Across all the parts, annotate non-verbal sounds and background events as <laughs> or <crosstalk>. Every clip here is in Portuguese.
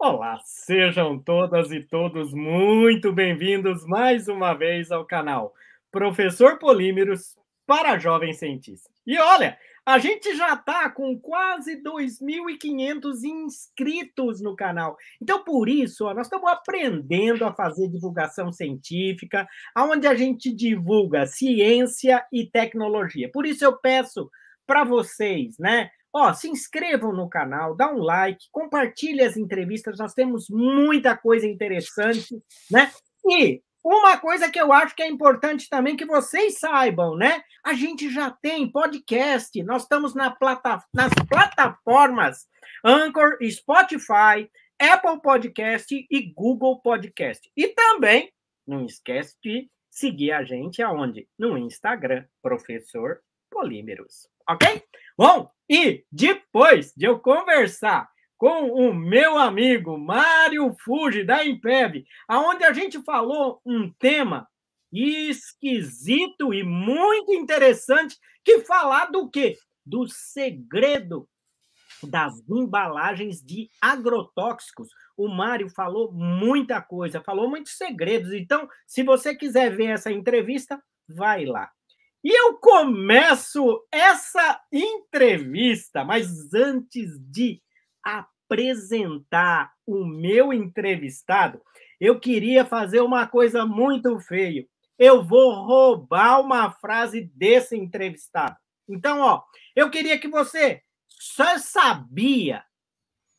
Olá, sejam todas e todos muito bem-vindos mais uma vez ao canal Professor Polímeros para Jovens Cientistas. E olha, a gente já está com quase 2.500 inscritos no canal. Então, por isso, ó, nós estamos aprendendo a fazer divulgação científica, onde a gente divulga ciência e tecnologia. Por isso, eu peço para vocês, né? Ó, se inscrevam no canal, dá um like, compartilhe as entrevistas, nós temos muita coisa interessante, né? E uma coisa que eu acho que é importante também que vocês saibam, né? A gente já tem podcast, nós estamos na plata, nas plataformas Anchor, Spotify, Apple Podcast e Google Podcast. E também, não esquece de seguir a gente aonde? No Instagram, Professor Polímeros. Ok? Bom, e depois de eu conversar com o meu amigo Mário Fuji, da Impev, aonde a gente falou um tema esquisito e muito interessante, que falar do quê? Do segredo das embalagens de agrotóxicos. O Mário falou muita coisa, falou muitos segredos. Então, se você quiser ver essa entrevista, vai lá. E eu começo essa entrevista, mas antes de apresentar o meu entrevistado, eu queria fazer uma coisa muito feia. Eu vou roubar uma frase desse entrevistado. Então, ó, eu queria que você só sabia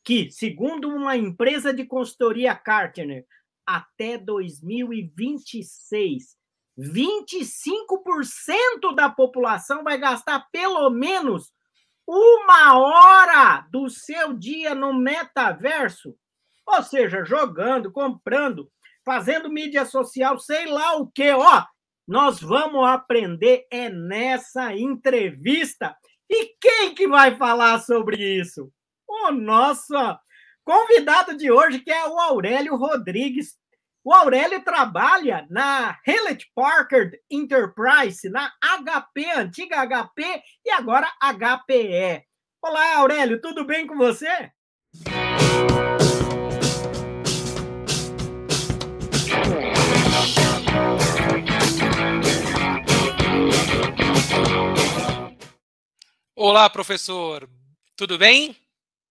que, segundo uma empresa de consultoria Cartner, até 2026 25% da população vai gastar pelo menos uma hora do seu dia no metaverso. Ou seja, jogando, comprando, fazendo mídia social, sei lá o que. Ó, nós vamos aprender é nessa entrevista. E quem que vai falar sobre isso? O nosso convidado de hoje, que é o Aurélio Rodrigues, o Aurélio trabalha na Hewlett Packard Enterprise, na HP, antiga HP e agora HPE. Olá, Aurélio, tudo bem com você? Olá, professor. Tudo bem?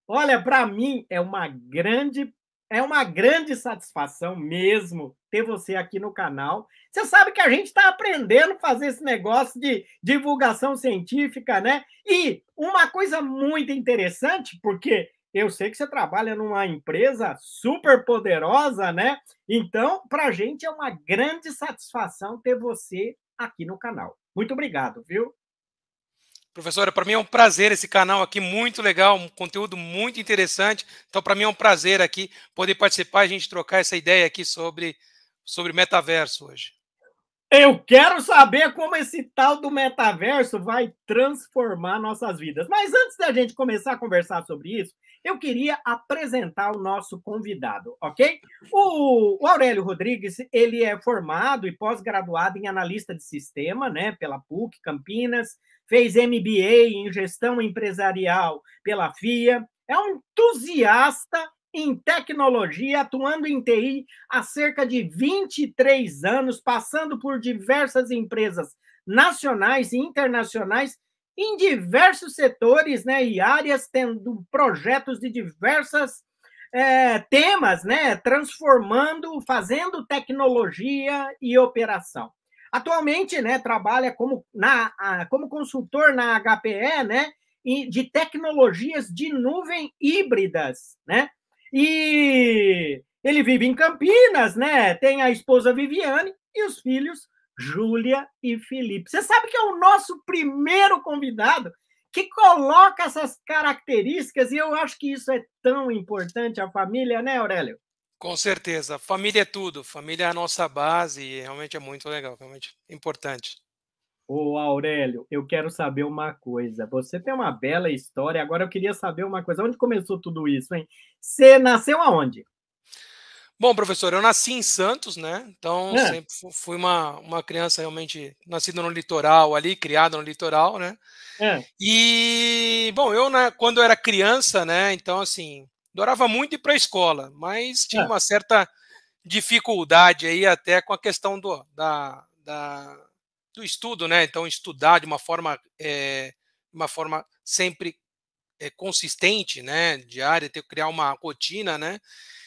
Olha, para mim é uma grande é uma grande satisfação mesmo ter você aqui no canal. Você sabe que a gente está aprendendo a fazer esse negócio de divulgação científica, né? E uma coisa muito interessante, porque eu sei que você trabalha numa empresa super poderosa, né? Então, para a gente é uma grande satisfação ter você aqui no canal. Muito obrigado, viu? Professora, para mim é um prazer esse canal aqui, muito legal, um conteúdo muito interessante. Então, para mim é um prazer aqui poder participar e a gente trocar essa ideia aqui sobre, sobre metaverso hoje. Eu quero saber como esse tal do metaverso vai transformar nossas vidas. Mas antes da gente começar a conversar sobre isso, eu queria apresentar o nosso convidado, ok? O, o Aurélio Rodrigues, ele é formado e pós-graduado em analista de sistema, né, pela PUC Campinas, fez MBA em gestão empresarial pela FIA, é um entusiasta em tecnologia, atuando em TI há cerca de 23 anos, passando por diversas empresas nacionais e internacionais em diversos setores né, e áreas, tendo projetos de diversas é, temas, né, transformando, fazendo tecnologia e operação. Atualmente, né, trabalha como, na, como consultor na HPE, né, de tecnologias de nuvem híbridas, né? E ele vive em Campinas, né? Tem a esposa Viviane e os filhos Júlia e Felipe. Você sabe que é o nosso primeiro convidado que coloca essas características e eu acho que isso é tão importante a família, né, Aurélio? Com certeza. Família é tudo. Família é a nossa base e realmente é muito legal, realmente importante. Ô Aurélio, eu quero saber uma coisa. Você tem uma bela história. Agora eu queria saber uma coisa. Onde começou tudo isso, hein? Você nasceu aonde? Bom, professor, eu nasci em Santos, né? Então, é. sempre fui uma, uma criança realmente nascida no litoral ali, criada no litoral, né? É. E, bom, eu, né, quando eu era criança, né? Então, assim, adorava muito ir para a escola, mas tinha é. uma certa dificuldade aí até com a questão do, da, da, do estudo, né? Então, estudar de uma forma, é, uma forma sempre é, consistente, né? Diária, ter que criar uma rotina, né?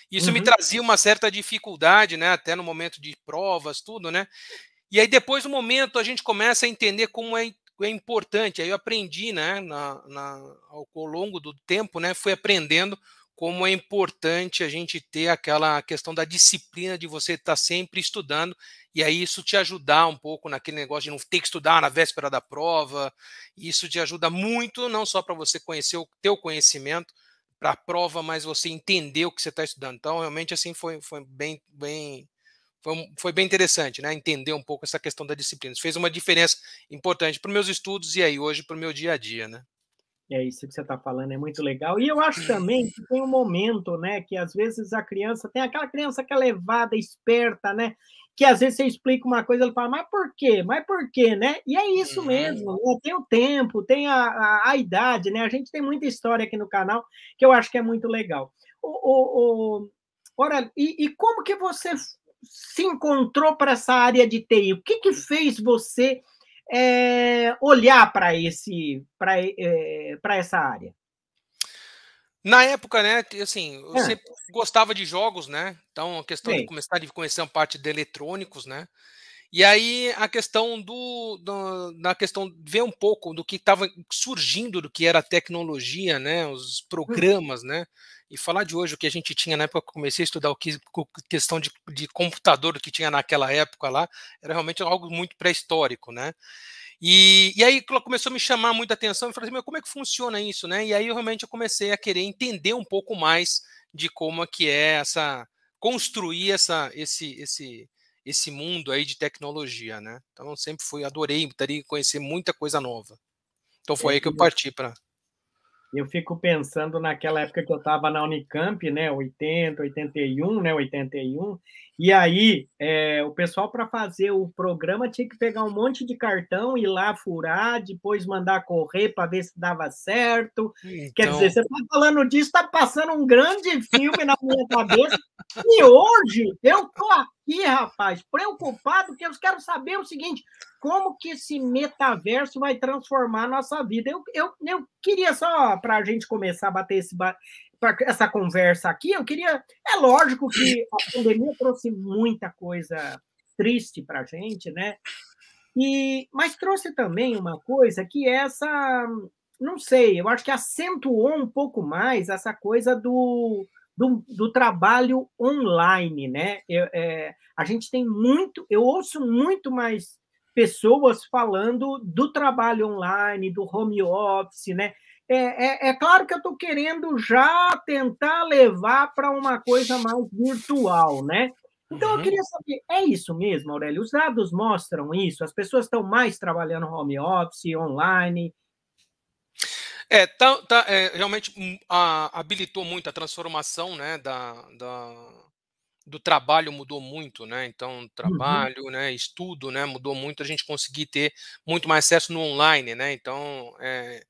Isso uhum. me trazia uma certa dificuldade, né? Até no momento de provas, tudo, né? E aí, depois, no momento, a gente começa a entender como é, é importante. Aí eu aprendi, né? Na, na, ao, ao longo do tempo, né? Fui aprendendo como é importante a gente ter aquela questão da disciplina de você estar sempre estudando e aí isso te ajudar um pouco naquele negócio de não ter que estudar na véspera da prova. Isso te ajuda muito, não só para você conhecer o teu conhecimento para a prova, mas você entender o que você está estudando. Então, realmente, assim, foi, foi bem, bem, foi, foi, bem interessante, né? Entender um pouco essa questão da disciplina. Isso fez uma diferença importante para meus estudos e aí hoje para o meu dia a dia, né? É isso que você está falando, é muito legal. E eu acho também que tem um momento, né, que às vezes a criança tem aquela criança que é levada, esperta, né, que às vezes você explica uma coisa, ele fala, mas por quê? Mas por quê, né? E é isso uhum. mesmo, né? tem o tempo, tem a, a, a, idade, né? A gente tem muita história aqui no canal que eu acho que é muito legal. O, o, o... Ora, e, e como que você se encontrou para essa área de TI? O que, que fez você é, olhar para esse para é, essa área? Na época, né, assim, eu é. sempre gostava de jogos, né? Então, a questão Sim. de começar a conhecer uma parte de eletrônicos, né? E aí a questão do, do na questão ver um pouco do que estava surgindo do que era a tecnologia, né, os programas, né? E falar de hoje o que a gente tinha na época que eu comecei a estudar o que questão de, de computador que tinha naquela época lá, era realmente algo muito pré-histórico, né? E, e aí começou a me chamar muita atenção e falei assim, como é que funciona isso, né? E aí eu realmente eu comecei a querer entender um pouco mais de como é que é essa construir essa esse esse esse mundo aí de tecnologia, né? Então eu sempre fui adorei, teria conhecer muita coisa nova. Então foi é, aí que eu parti para eu fico pensando naquela época que eu estava na Unicamp, né, 80, 81, né, 81, e aí é, o pessoal para fazer o programa tinha que pegar um monte de cartão, ir lá furar, depois mandar correr para ver se dava certo. Então... Quer dizer, você está falando disso, está passando um grande filme na minha cabeça, e hoje eu tô aqui, rapaz, preocupado, porque eu quero saber o seguinte: como que esse metaverso vai transformar a nossa vida? Eu, eu, eu queria só, para a gente começar a bater esse, essa conversa aqui, eu queria. É lógico que a pandemia trouxe muita coisa triste para a gente, né? E, mas trouxe também uma coisa que é essa, não sei, eu acho que acentuou um pouco mais essa coisa do, do, do trabalho online, né? Eu, é, a gente tem muito, eu ouço muito mais pessoas falando do trabalho online, do home office, né? É, é, é claro que eu estou querendo já tentar levar para uma coisa mais virtual, né? Então, uhum. eu queria saber, é isso mesmo, Aurélio? Os dados mostram isso? As pessoas estão mais trabalhando home office, online? É, tá, tá é, realmente hum, a, habilitou muito a transformação né, da, da, do trabalho mudou muito, né? Então, uhum. trabalho, uhum. né, estudo, né, mudou muito. A gente conseguir ter muito mais acesso no online, né? Então, é,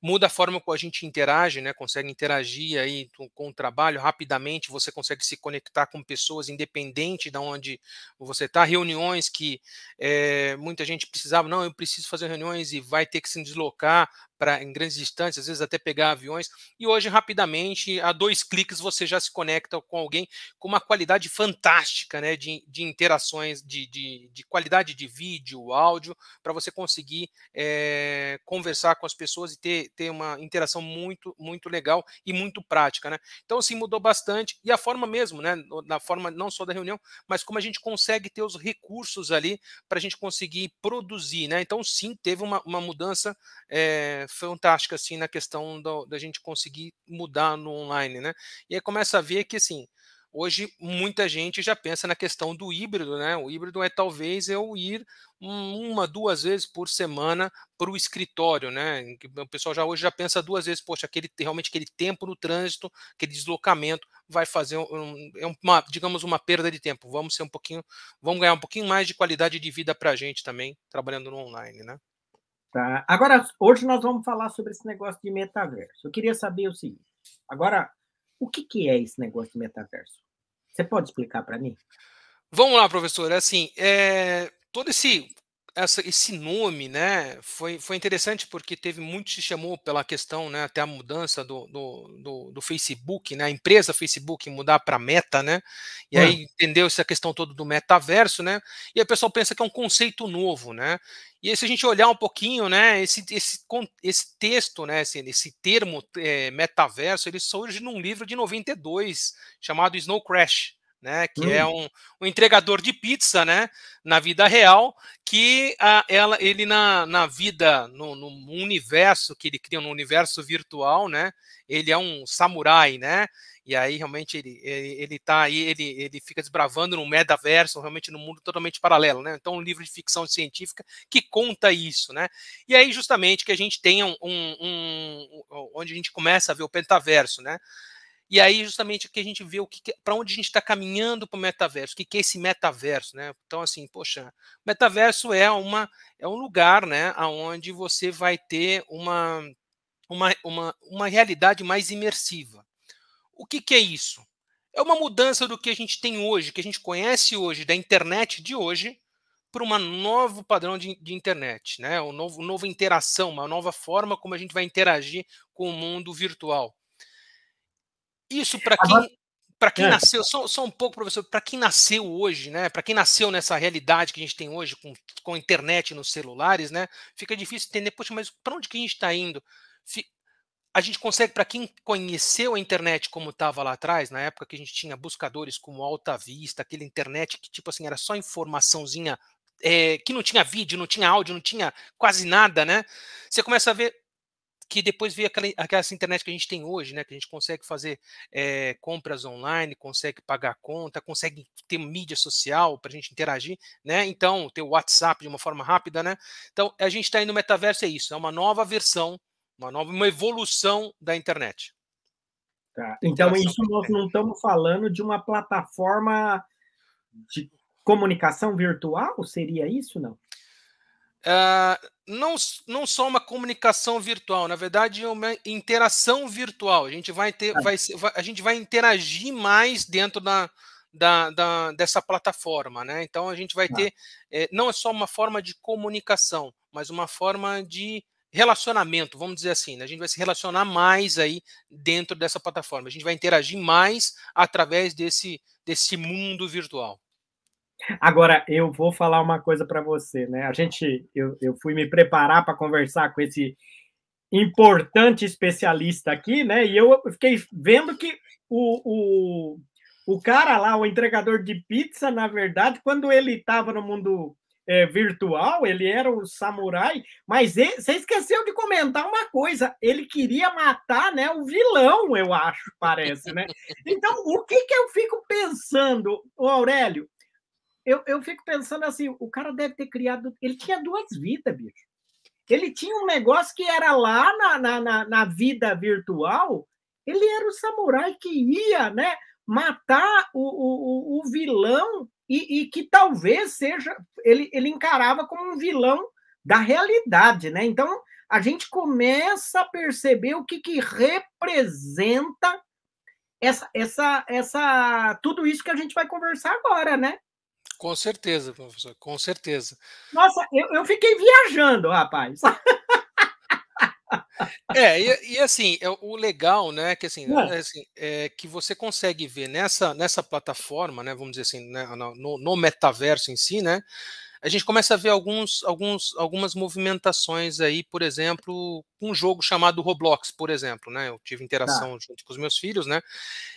muda a forma como a gente interage, né? Consegue interagir aí com o trabalho rapidamente, você consegue se conectar com pessoas independente de onde você está. Reuniões que é, muita gente precisava, não, eu preciso fazer reuniões e vai ter que se deslocar para em grandes distâncias, às vezes até pegar aviões. E hoje, rapidamente, a dois cliques, você já se conecta com alguém com uma qualidade fantástica né, de, de interações, de, de, de qualidade de vídeo, áudio, para você conseguir é, conversar com as pessoas e ter, ter uma interação muito, muito legal e muito prática. Né? Então, assim, mudou bastante. E a forma mesmo, né, na forma não só da reunião, mas como a gente consegue ter os recursos ali para a gente conseguir produzir. Né? Então, sim, teve uma, uma mudança. É, fantástica assim na questão do, da gente conseguir mudar no online, né? E aí começa a ver que assim hoje muita gente já pensa na questão do híbrido, né? O híbrido é talvez eu ir uma, duas vezes por semana para o escritório, né? O pessoal já hoje já pensa duas vezes, poxa, aquele realmente aquele tempo no trânsito, aquele deslocamento vai fazer um, é uma, digamos, uma perda de tempo. Vamos ser um pouquinho, vamos ganhar um pouquinho mais de qualidade de vida para a gente também trabalhando no online, né? Tá? Agora, hoje nós vamos falar sobre esse negócio de metaverso. Eu queria saber o seguinte: agora, O que, que é esse negócio de metaverso? Você pode explicar para mim? Vamos lá, professor. Assim, é, todo esse essa, esse nome, né, foi, foi interessante porque teve muito se chamou pela questão, né, até a mudança do, do, do, do Facebook, né, a empresa Facebook mudar para Meta, né, e aí entendeu essa questão toda do metaverso, né, e aí o pessoal pensa que é um conceito novo, né, e aí se a gente olhar um pouquinho, né, esse, esse, esse texto, né, esse, esse termo é, metaverso, ele surge num livro de 92 chamado Snow Crash, né, que é hum. é um, um, entregador de pizza, né, na vida real, que a, ela, ele na, na vida, no, no, universo que ele cria, no universo virtual, né, ele é um samurai, né, e aí realmente ele, ele, ele tá aí, ele, ele fica desbravando no metaverso, realmente no mundo totalmente paralelo, né, então um livro de ficção científica que conta isso, né, e aí justamente que a gente tenha um, um, um onde a gente começa a ver o pentaverso, né, e aí, justamente, que a gente vê o que, para onde a gente está caminhando para o metaverso, o que, que é esse metaverso, né? Então, assim, poxa, metaverso é uma é um lugar, né, onde você vai ter uma, uma, uma, uma realidade mais imersiva. O que, que é isso? É uma mudança do que a gente tem hoje, que a gente conhece hoje, da internet de hoje, para um novo padrão de, de, internet, né? Um novo, nova interação, uma nova forma como a gente vai interagir com o mundo virtual. Isso para quem para quem é. nasceu, só, só, um pouco, professor, para quem nasceu hoje, né? Para quem nasceu nessa realidade que a gente tem hoje, com, com a internet nos celulares, né? Fica difícil entender, poxa, mas para onde que a gente está indo? A gente consegue, para quem conheceu a internet como estava lá atrás, na época que a gente tinha buscadores como Alta Vista, aquela internet que, tipo assim, era só informaçãozinha, é, que não tinha vídeo, não tinha áudio, não tinha quase nada, né? Você começa a ver, que depois veio aquela, aquela internet que a gente tem hoje, né? Que a gente consegue fazer é, compras online, consegue pagar conta, consegue ter mídia social para a gente interagir, né? Então, ter o WhatsApp de uma forma rápida, né? Então, a gente está aí no metaverso, é isso, é uma nova versão, uma nova, uma evolução da internet. Tá. Então, isso nós não estamos falando de uma plataforma de comunicação virtual? Seria isso, não? Uh, não, não só uma comunicação virtual, na verdade é uma interação virtual. A gente vai ter, vai, vai, a gente vai interagir mais dentro da, da, da, dessa plataforma, né? Então a gente vai ter é, não é só uma forma de comunicação, mas uma forma de relacionamento, vamos dizer assim. Né? A gente vai se relacionar mais aí dentro dessa plataforma. A gente vai interagir mais através desse, desse mundo virtual. Agora, eu vou falar uma coisa para você, né? A gente, eu, eu fui me preparar para conversar com esse importante especialista aqui, né? E eu fiquei vendo que o, o, o cara lá, o entregador de pizza, na verdade, quando ele estava no mundo é, virtual, ele era o samurai, mas ele, você esqueceu de comentar uma coisa, ele queria matar né, o vilão, eu acho, parece, né? <laughs> Então, o que, que eu fico pensando, Aurélio? Eu, eu fico pensando assim, o cara deve ter criado. Ele tinha duas vidas, bicho. Ele tinha um negócio que era lá na, na, na, na vida virtual, ele era o samurai que ia né, matar o, o, o vilão e, e, que talvez seja. Ele, ele encarava como um vilão da realidade, né? Então a gente começa a perceber o que, que representa essa, essa, essa, tudo isso que a gente vai conversar agora, né? Com certeza, professor, com certeza. Nossa, eu, eu fiquei viajando, rapaz. É, e, e, assim, é, o legal, né, que assim, é. assim, é que você consegue ver nessa, nessa plataforma, né, vamos dizer assim, né, no, no metaverso em si, né, a gente começa a ver alguns, alguns, algumas movimentações aí, por exemplo, um jogo chamado Roblox, por exemplo, né? Eu tive interação tá. junto com os meus filhos, né?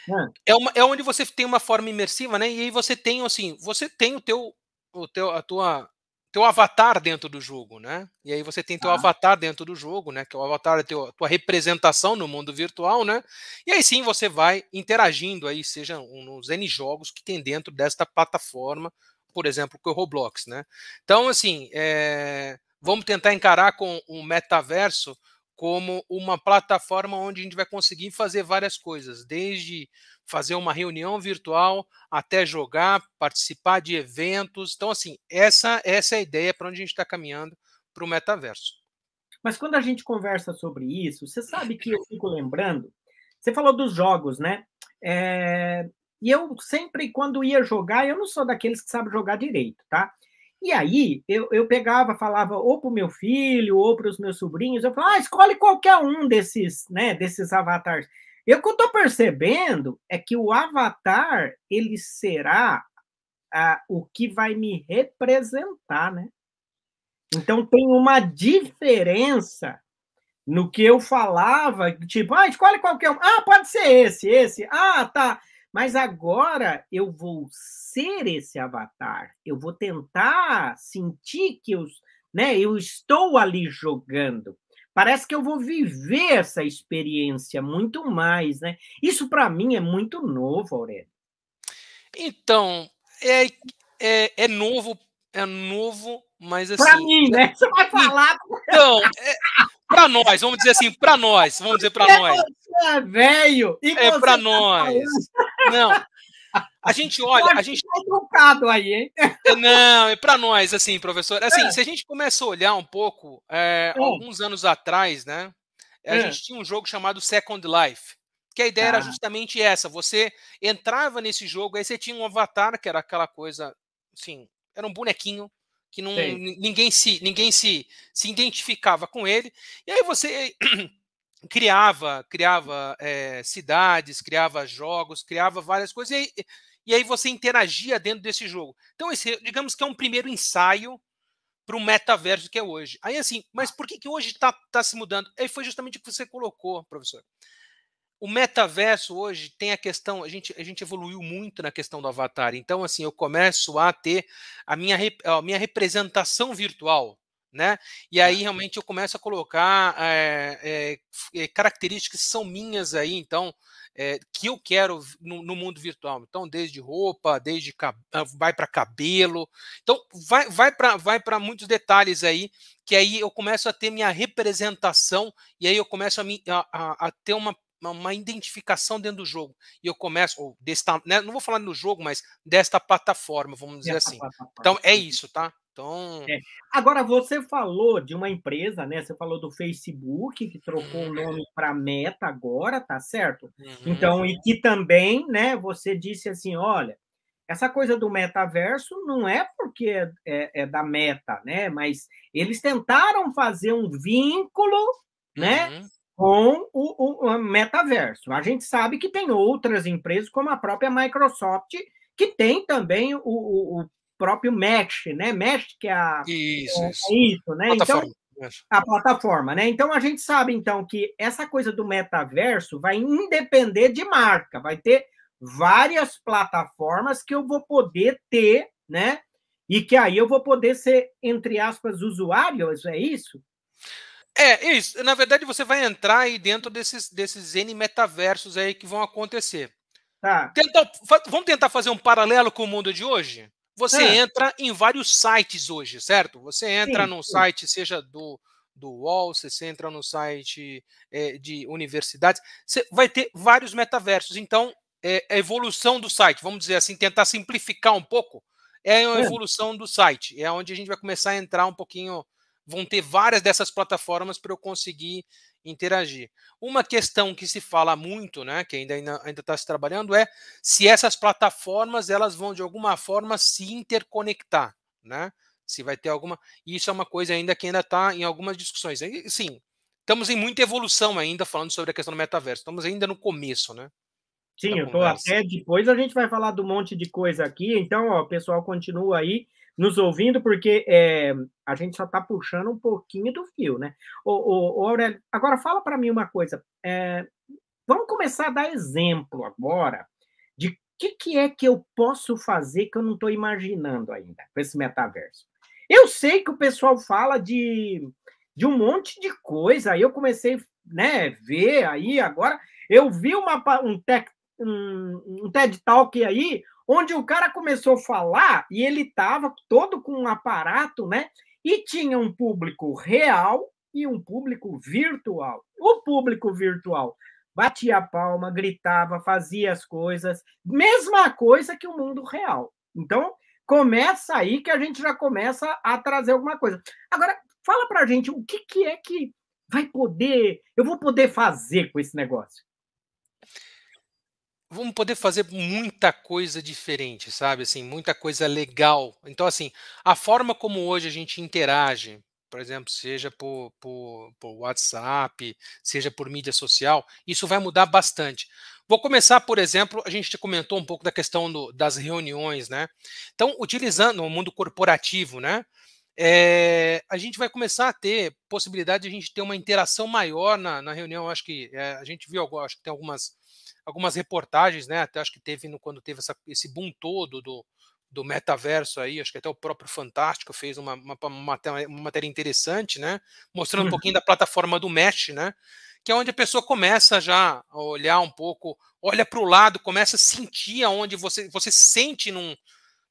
É. é, uma, é onde você tem uma forma imersiva, né? E aí você tem assim, você tem o teu, o teu, a tua, teu avatar dentro do jogo, né? E aí você tem teu ah. avatar dentro do jogo, né? Que o avatar é teu, a tua representação no mundo virtual, né? E aí sim você vai interagindo aí, seja nos N jogos que tem dentro desta plataforma por exemplo, com o Roblox, né? Então, assim, é, vamos tentar encarar com o metaverso como uma plataforma onde a gente vai conseguir fazer várias coisas, desde fazer uma reunião virtual até jogar, participar de eventos. Então, assim, essa, essa é a ideia para onde a gente está caminhando para o metaverso. Mas quando a gente conversa sobre isso, você sabe que eu fico lembrando, você falou dos jogos, né? É, e eu sempre, quando ia jogar, eu não sou daqueles que sabem jogar direito, tá? E aí, eu, eu pegava, falava ou para o meu filho, ou para os meus sobrinhos, eu falava, ah, escolhe qualquer um desses, né, desses avatares. E o que eu estou percebendo é que o avatar, ele será ah, o que vai me representar, né? Então, tem uma diferença no que eu falava, tipo, ah, escolhe qualquer um. Ah, pode ser esse, esse. Ah, tá. Mas agora eu vou ser esse avatar. Eu vou tentar sentir que eu, né, eu estou ali jogando. Parece que eu vou viver essa experiência muito mais, né? Isso para mim é muito novo, Aurélio. Então, é, é, é novo, é novo, mas assim. Para mim, né? Você vai falar. Então, é, para nós, vamos dizer assim, para nós, vamos dizer para é, nós. É velho. é para tá nós. Não. A gente olha, a gente tá aí, hein? É, não, é para nós, assim, professor. Assim, é. se a gente começa a olhar um pouco, é, é. alguns anos atrás, né? A é. gente tinha um jogo chamado Second Life, que a ideia era justamente essa: você entrava nesse jogo, aí você tinha um avatar, que era aquela coisa, assim, era um bonequinho que não, ninguém se ninguém se, se identificava com ele. E aí você criava criava é, cidades, criava jogos, criava várias coisas, e aí, e aí você interagia dentro desse jogo. Então, esse, digamos que é um primeiro ensaio para o metaverso que é hoje. Aí assim, mas por que, que hoje está tá se mudando? Aí foi justamente o que você colocou, professor o metaverso hoje tem a questão, a gente, a gente evoluiu muito na questão do avatar. Então, assim, eu começo a ter a minha, a minha representação virtual, né? E aí realmente eu começo a colocar é, é, características que são minhas aí, então, é, que eu quero no, no, mundo virtual. Então, desde roupa, desde vai para cabelo. Então, vai, vai para vai muitos detalhes aí, que aí eu começo a ter minha representação, e aí eu começo a, a, a ter uma uma identificação dentro do jogo. E eu começo, ou desta, né, não vou falar no jogo, mas desta plataforma, vamos dizer assim. Então é isso, tá? Então... É. Agora, você falou de uma empresa, né? Você falou do Facebook, que trocou o nome para Meta agora, tá certo? Uhum. Então, e que também, né, você disse assim: olha, essa coisa do metaverso não é porque é, é, é da meta, né? Mas eles tentaram fazer um vínculo, né? Uhum com o, o, metaverso. A gente sabe que tem outras empresas, como a própria Microsoft, que tem também o, o, o próprio Mesh, né? Mesh, que é a. Isso, é, isso. É isso né? Então, a plataforma, né? Então a gente sabe então que essa coisa do metaverso vai independer de marca, vai ter várias plataformas que eu vou poder ter, né? E que aí eu vou poder ser, entre aspas, usuário, é isso? É, isso. Na verdade, você vai entrar aí dentro desses, desses N metaversos aí que vão acontecer. Tá. Tenta, vamos tentar fazer um paralelo com o mundo de hoje? Você é. entra em vários sites hoje, certo? Você entra sim, num sim. site, seja do, do UOL, você entra no site é, de universidades, você vai ter vários metaversos. Então, é, a evolução do site, vamos dizer assim, tentar simplificar um pouco, é a é. evolução do site. É onde a gente vai começar a entrar um pouquinho vão ter várias dessas plataformas para eu conseguir interagir. Uma questão que se fala muito, né, que ainda ainda está se trabalhando, é se essas plataformas elas vão de alguma forma se interconectar, né? Se vai ter alguma. Isso é uma coisa ainda que ainda está em algumas discussões. sim, estamos em muita evolução ainda falando sobre a questão do metaverso. Estamos ainda no começo, né? Sim, eu estou até depois a gente vai falar do monte de coisa aqui. Então, ó, pessoal, continua aí nos ouvindo, porque é, a gente só está puxando um pouquinho do fio, né? Ô, ô, ô Aurélio, agora fala para mim uma coisa. É, vamos começar a dar exemplo agora de o que, que é que eu posso fazer que eu não estou imaginando ainda com esse metaverso. Eu sei que o pessoal fala de, de um monte de coisa, aí eu comecei né, ver aí agora. Eu vi uma, um, tech, um, um TED Talk aí onde o cara começou a falar e ele estava todo com um aparato, né? E tinha um público real e um público virtual. O público virtual batia a palma, gritava, fazia as coisas, mesma coisa que o mundo real. Então, começa aí que a gente já começa a trazer alguma coisa. Agora, fala pra gente o que, que é que vai poder, eu vou poder fazer com esse negócio. Vamos poder fazer muita coisa diferente, sabe? Assim, muita coisa legal. Então, assim, a forma como hoje a gente interage, por exemplo, seja por, por, por WhatsApp, seja por mídia social, isso vai mudar bastante. Vou começar, por exemplo, a gente comentou um pouco da questão do, das reuniões, né? Então, utilizando o mundo corporativo, né? É, a gente vai começar a ter possibilidade de a gente ter uma interação maior na, na reunião. Acho que é, a gente viu, acho que tem algumas algumas reportagens, né? Até acho que teve no, quando teve essa, esse boom todo do, do metaverso aí, acho que até o próprio Fantástico fez uma, uma, uma, uma matéria interessante, né? Mostrando um pouquinho da plataforma do Mesh, né? Que é onde a pessoa começa já a olhar um pouco, olha para o lado, começa a sentir aonde você, você sente num.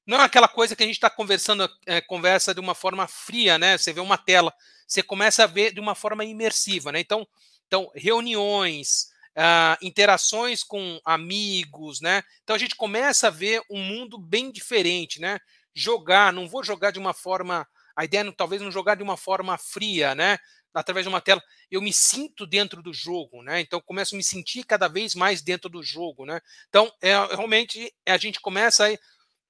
Não é aquela coisa que a gente está conversando, é, conversa de uma forma fria, né? Você vê uma tela, você começa a ver de uma forma imersiva, né? Então, então reuniões, uh, interações com amigos, né? Então a gente começa a ver um mundo bem diferente, né? Jogar, não vou jogar de uma forma, a ideia é talvez não jogar de uma forma fria, né? Através de uma tela, eu me sinto dentro do jogo, né? Então começo a me sentir cada vez mais dentro do jogo, né? Então é, realmente a gente começa a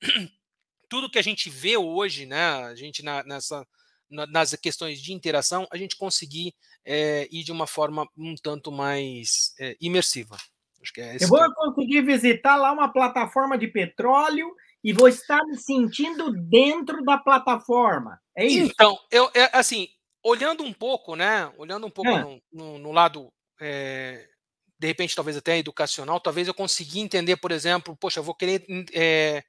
<clears throat> tudo que a gente vê hoje, né? A gente na, nessa nas questões de interação, a gente conseguir é, ir de uma forma um tanto mais é, imersiva. É eu vou conseguir visitar lá uma plataforma de petróleo e vou estar me sentindo dentro da plataforma. É isso? Então, eu, é, assim, olhando um pouco, né? Olhando um pouco no, no, no, lado de repente, talvez até educacional, talvez eu consiga entender, por exemplo, poxa, eu vou querer é,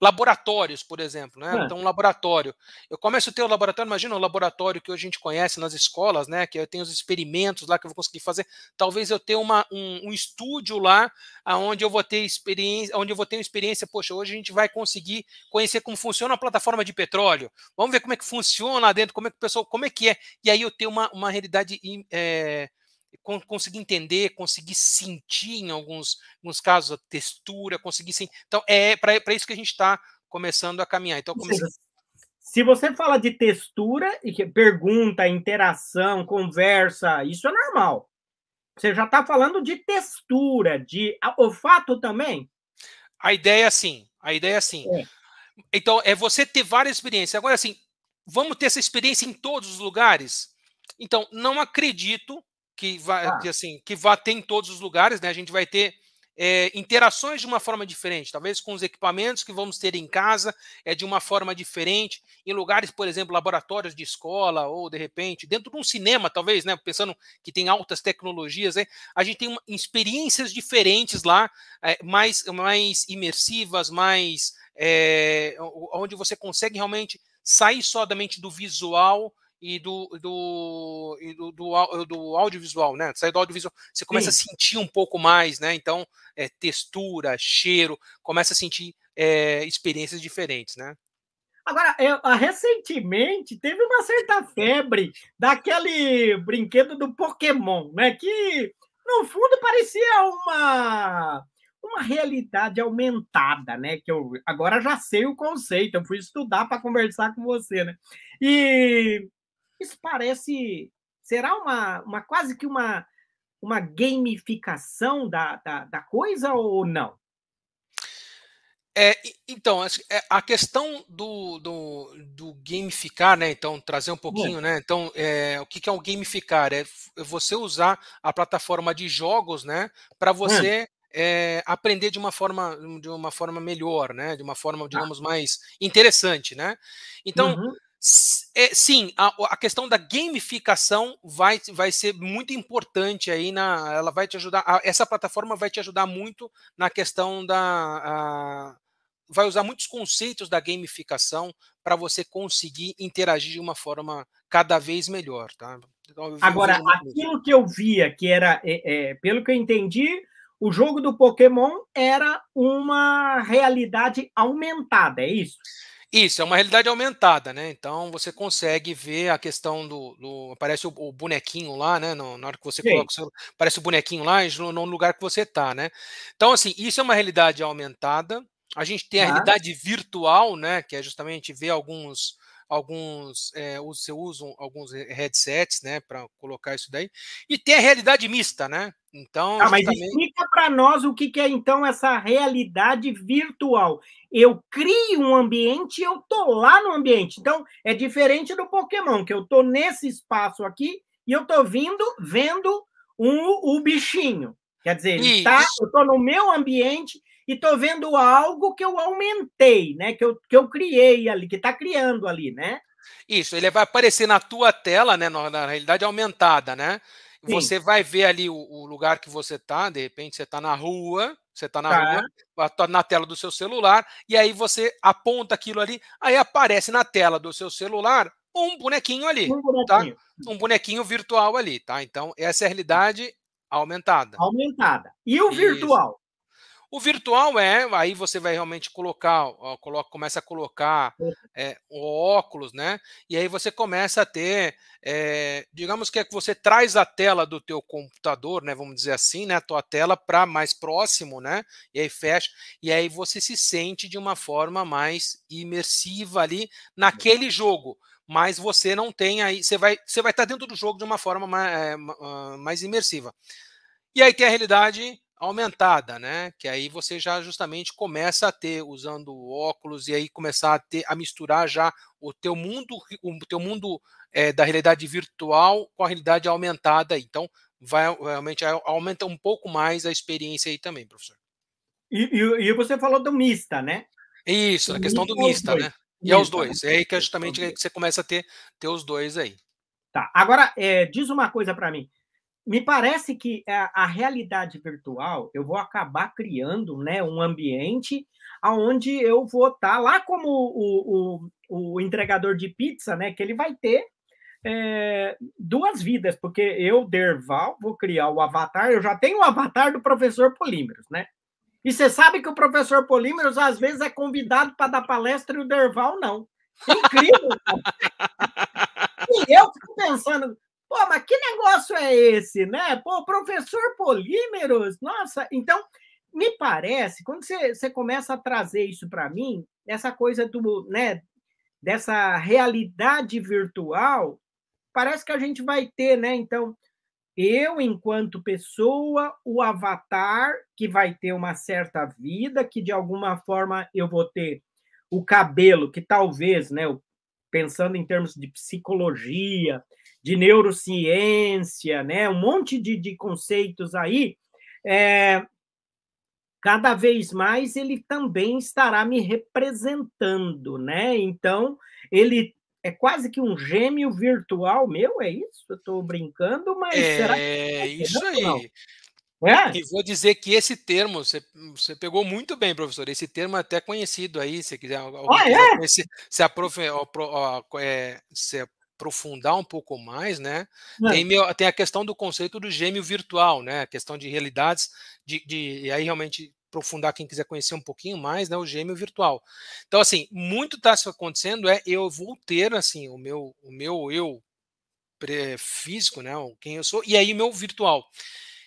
laboratórios, por exemplo, né? É. Então, um laboratório. Eu começo a ter o laboratório, imagina o laboratório que hoje a gente conhece nas escolas, né? Que eu tenho os experimentos lá que eu vou conseguir fazer. Talvez eu tenha uma, um, um estúdio lá onde eu vou ter experiência, onde eu vou ter uma experiência, poxa, hoje a gente vai conseguir conhecer como funciona a plataforma de petróleo. Vamos ver como é que funciona lá dentro, como é que o pessoal, como é que é. E aí eu tenho uma, uma realidade. É, conseguir entender, conseguir sentir em alguns, alguns casos a textura, conseguir sentir. Então, é para isso que a gente está começando a caminhar. Então, comecei... Se você fala de textura e pergunta, interação, conversa, isso é normal. Você já está falando de textura, de olfato também? A ideia é assim. A ideia é assim. É. Então, é você ter várias experiências. Agora, assim, vamos ter essa experiência em todos os lugares? Então, não acredito que vai, ah. que, assim, que vai ter em todos os lugares, né? A gente vai ter é, interações de uma forma diferente, talvez com os equipamentos que vamos ter em casa é de uma forma diferente, em lugares, por exemplo, laboratórios de escola ou de repente dentro de um cinema, talvez, né? Pensando que tem altas tecnologias, né? a gente tem uma, experiências diferentes lá, é, mais, mais imersivas, mais é, onde você consegue realmente sair só da mente do visual e do, do, e do, do, do, audiovisual, né? Sai do audiovisual, você começa Sim. a sentir um pouco mais, né? Então, é, textura, cheiro, começa a sentir é, experiências diferentes, né? Agora, eu, recentemente teve uma certa febre daquele brinquedo do Pokémon, né? Que no fundo parecia uma uma realidade aumentada, né? Que eu agora já sei o conceito, eu fui estudar para conversar com você, né? E isso parece. Será uma, uma quase que uma, uma gamificação da, da, da coisa ou não? É, então, é, a questão do, do, do, gamificar, né? Então, trazer um pouquinho, é. né? Então, é, o que é o gamificar? É você usar a plataforma de jogos, né? Para você é, aprender de uma forma de uma forma melhor, né? De uma forma, tá. digamos, mais interessante, né? Então, uhum. É, sim, a, a, questão da gamificação vai, vai ser muito importante aí na. Ela vai te ajudar. A, essa plataforma vai te ajudar muito na questão da. A, vai usar muitos conceitos da gamificação para você conseguir interagir de uma forma cada vez melhor, tá? Então, Agora, aquilo que eu via, que era, é, é, pelo que eu entendi, o jogo do Pokémon era uma realidade aumentada, é isso? Isso, é uma realidade aumentada, né? Então você consegue ver a questão do. do aparece o, o, bonequinho lá, né? No, na hora que você Sim. coloca o seu, aparece o bonequinho lá no, no, lugar que você está, né? Então, assim, isso é uma realidade aumentada. A gente tem a realidade virtual, né? Que é justamente ver alguns alguns é, você usa alguns headsets, né, para colocar isso daí. E tem a realidade mista, né? Então, ah, mas explica para nós o que, que é então essa realidade virtual. Eu crio um ambiente e eu tô lá no ambiente. Então, é diferente do Pokémon, que eu tô nesse espaço aqui e eu tô vindo, vendo um, o bichinho. Quer dizer, ele tá, eu tô no meu ambiente e estou vendo algo que eu aumentei, né? Que eu, que eu criei ali, que está criando ali, né? Isso, ele vai aparecer na tua tela, né? Na, na realidade aumentada, né? Sim. Você vai ver ali o, o, lugar que você está, de repente você está na rua, você está na tá. rua, na tela do seu celular, e aí você aponta aquilo ali, aí aparece na tela do seu celular um bonequinho ali, um tá? bonequinho. tá? Um bonequinho virtual ali, tá? Então, essa é a realidade aumentada. Aumentada. E o Isso. virtual? O virtual é, aí você vai realmente colocar, ó, coloca, começa a colocar é, óculos, né? E aí você começa a ter, é, digamos que é que você traz a tela do teu computador, né? Vamos dizer assim, né? A tua tela para mais próximo, né? E aí fecha, e aí você se sente de uma forma mais imersiva ali naquele jogo mas você não tem aí, você vai, você vai estar dentro do jogo de uma forma mais, é, mais imersiva. E aí tem a realidade aumentada, né? Que aí você já justamente começa a ter usando óculos e aí começar a ter a misturar já o teu mundo, o teu mundo é, da realidade virtual com a realidade aumentada. Então, vai realmente aumenta um pouco mais a experiência aí também, professor. E, e, e você falou do mista, né? Isso, a questão do mista, né? E aos dois. É aí que é justamente você começa a ter, ter os dois aí. Tá. Agora, é, diz uma coisa para mim me parece que a, a, realidade virtual eu vou acabar criando né, um ambiente onde eu vou estar tá lá como o, o, o, entregador de pizza, né? Que ele vai ter é, duas vidas, porque eu, Derval, vou criar o avatar, eu já tenho o avatar do professor Polímeros, né? E você sabe que o professor Polímeros às vezes é convidado para dar palestra e o Derval não. Incrível! <laughs> e eu fico pensando, Pô, mas que negócio é esse, né? Pô, professor Polímeros, nossa. Então, me parece, quando você, você começa a trazer isso para mim, essa coisa do, né, dessa realidade virtual, parece que a gente vai ter, né? Então, eu, enquanto pessoa, o avatar, que vai ter uma certa vida, que de alguma forma eu vou ter o cabelo, que talvez, né, pensando em termos de psicologia, de neurociência, né? um monte de, de conceitos aí, é, cada vez mais ele também estará me representando, né? Então, ele é quase que um gêmeo virtual meu, é isso? Eu estou brincando, mas é, será que é isso aí. É? E vou dizer que esse termo, você, você pegou muito bem, professor. Esse termo é até conhecido aí, se quiser. Ah, é? Conhecer, se, aprof, é, se aprofundar um pouco mais, né? É. Tem, meu, tem, a questão do conceito do gêmeo virtual, né? A questão de realidades, de, de e aí realmente aprofundar quem quiser conhecer um pouquinho mais, né? O gêmeo virtual. Então, assim, muito está acontecendo é eu vou ter assim o meu o meu eu físico, né? Quem eu sou e aí meu virtual.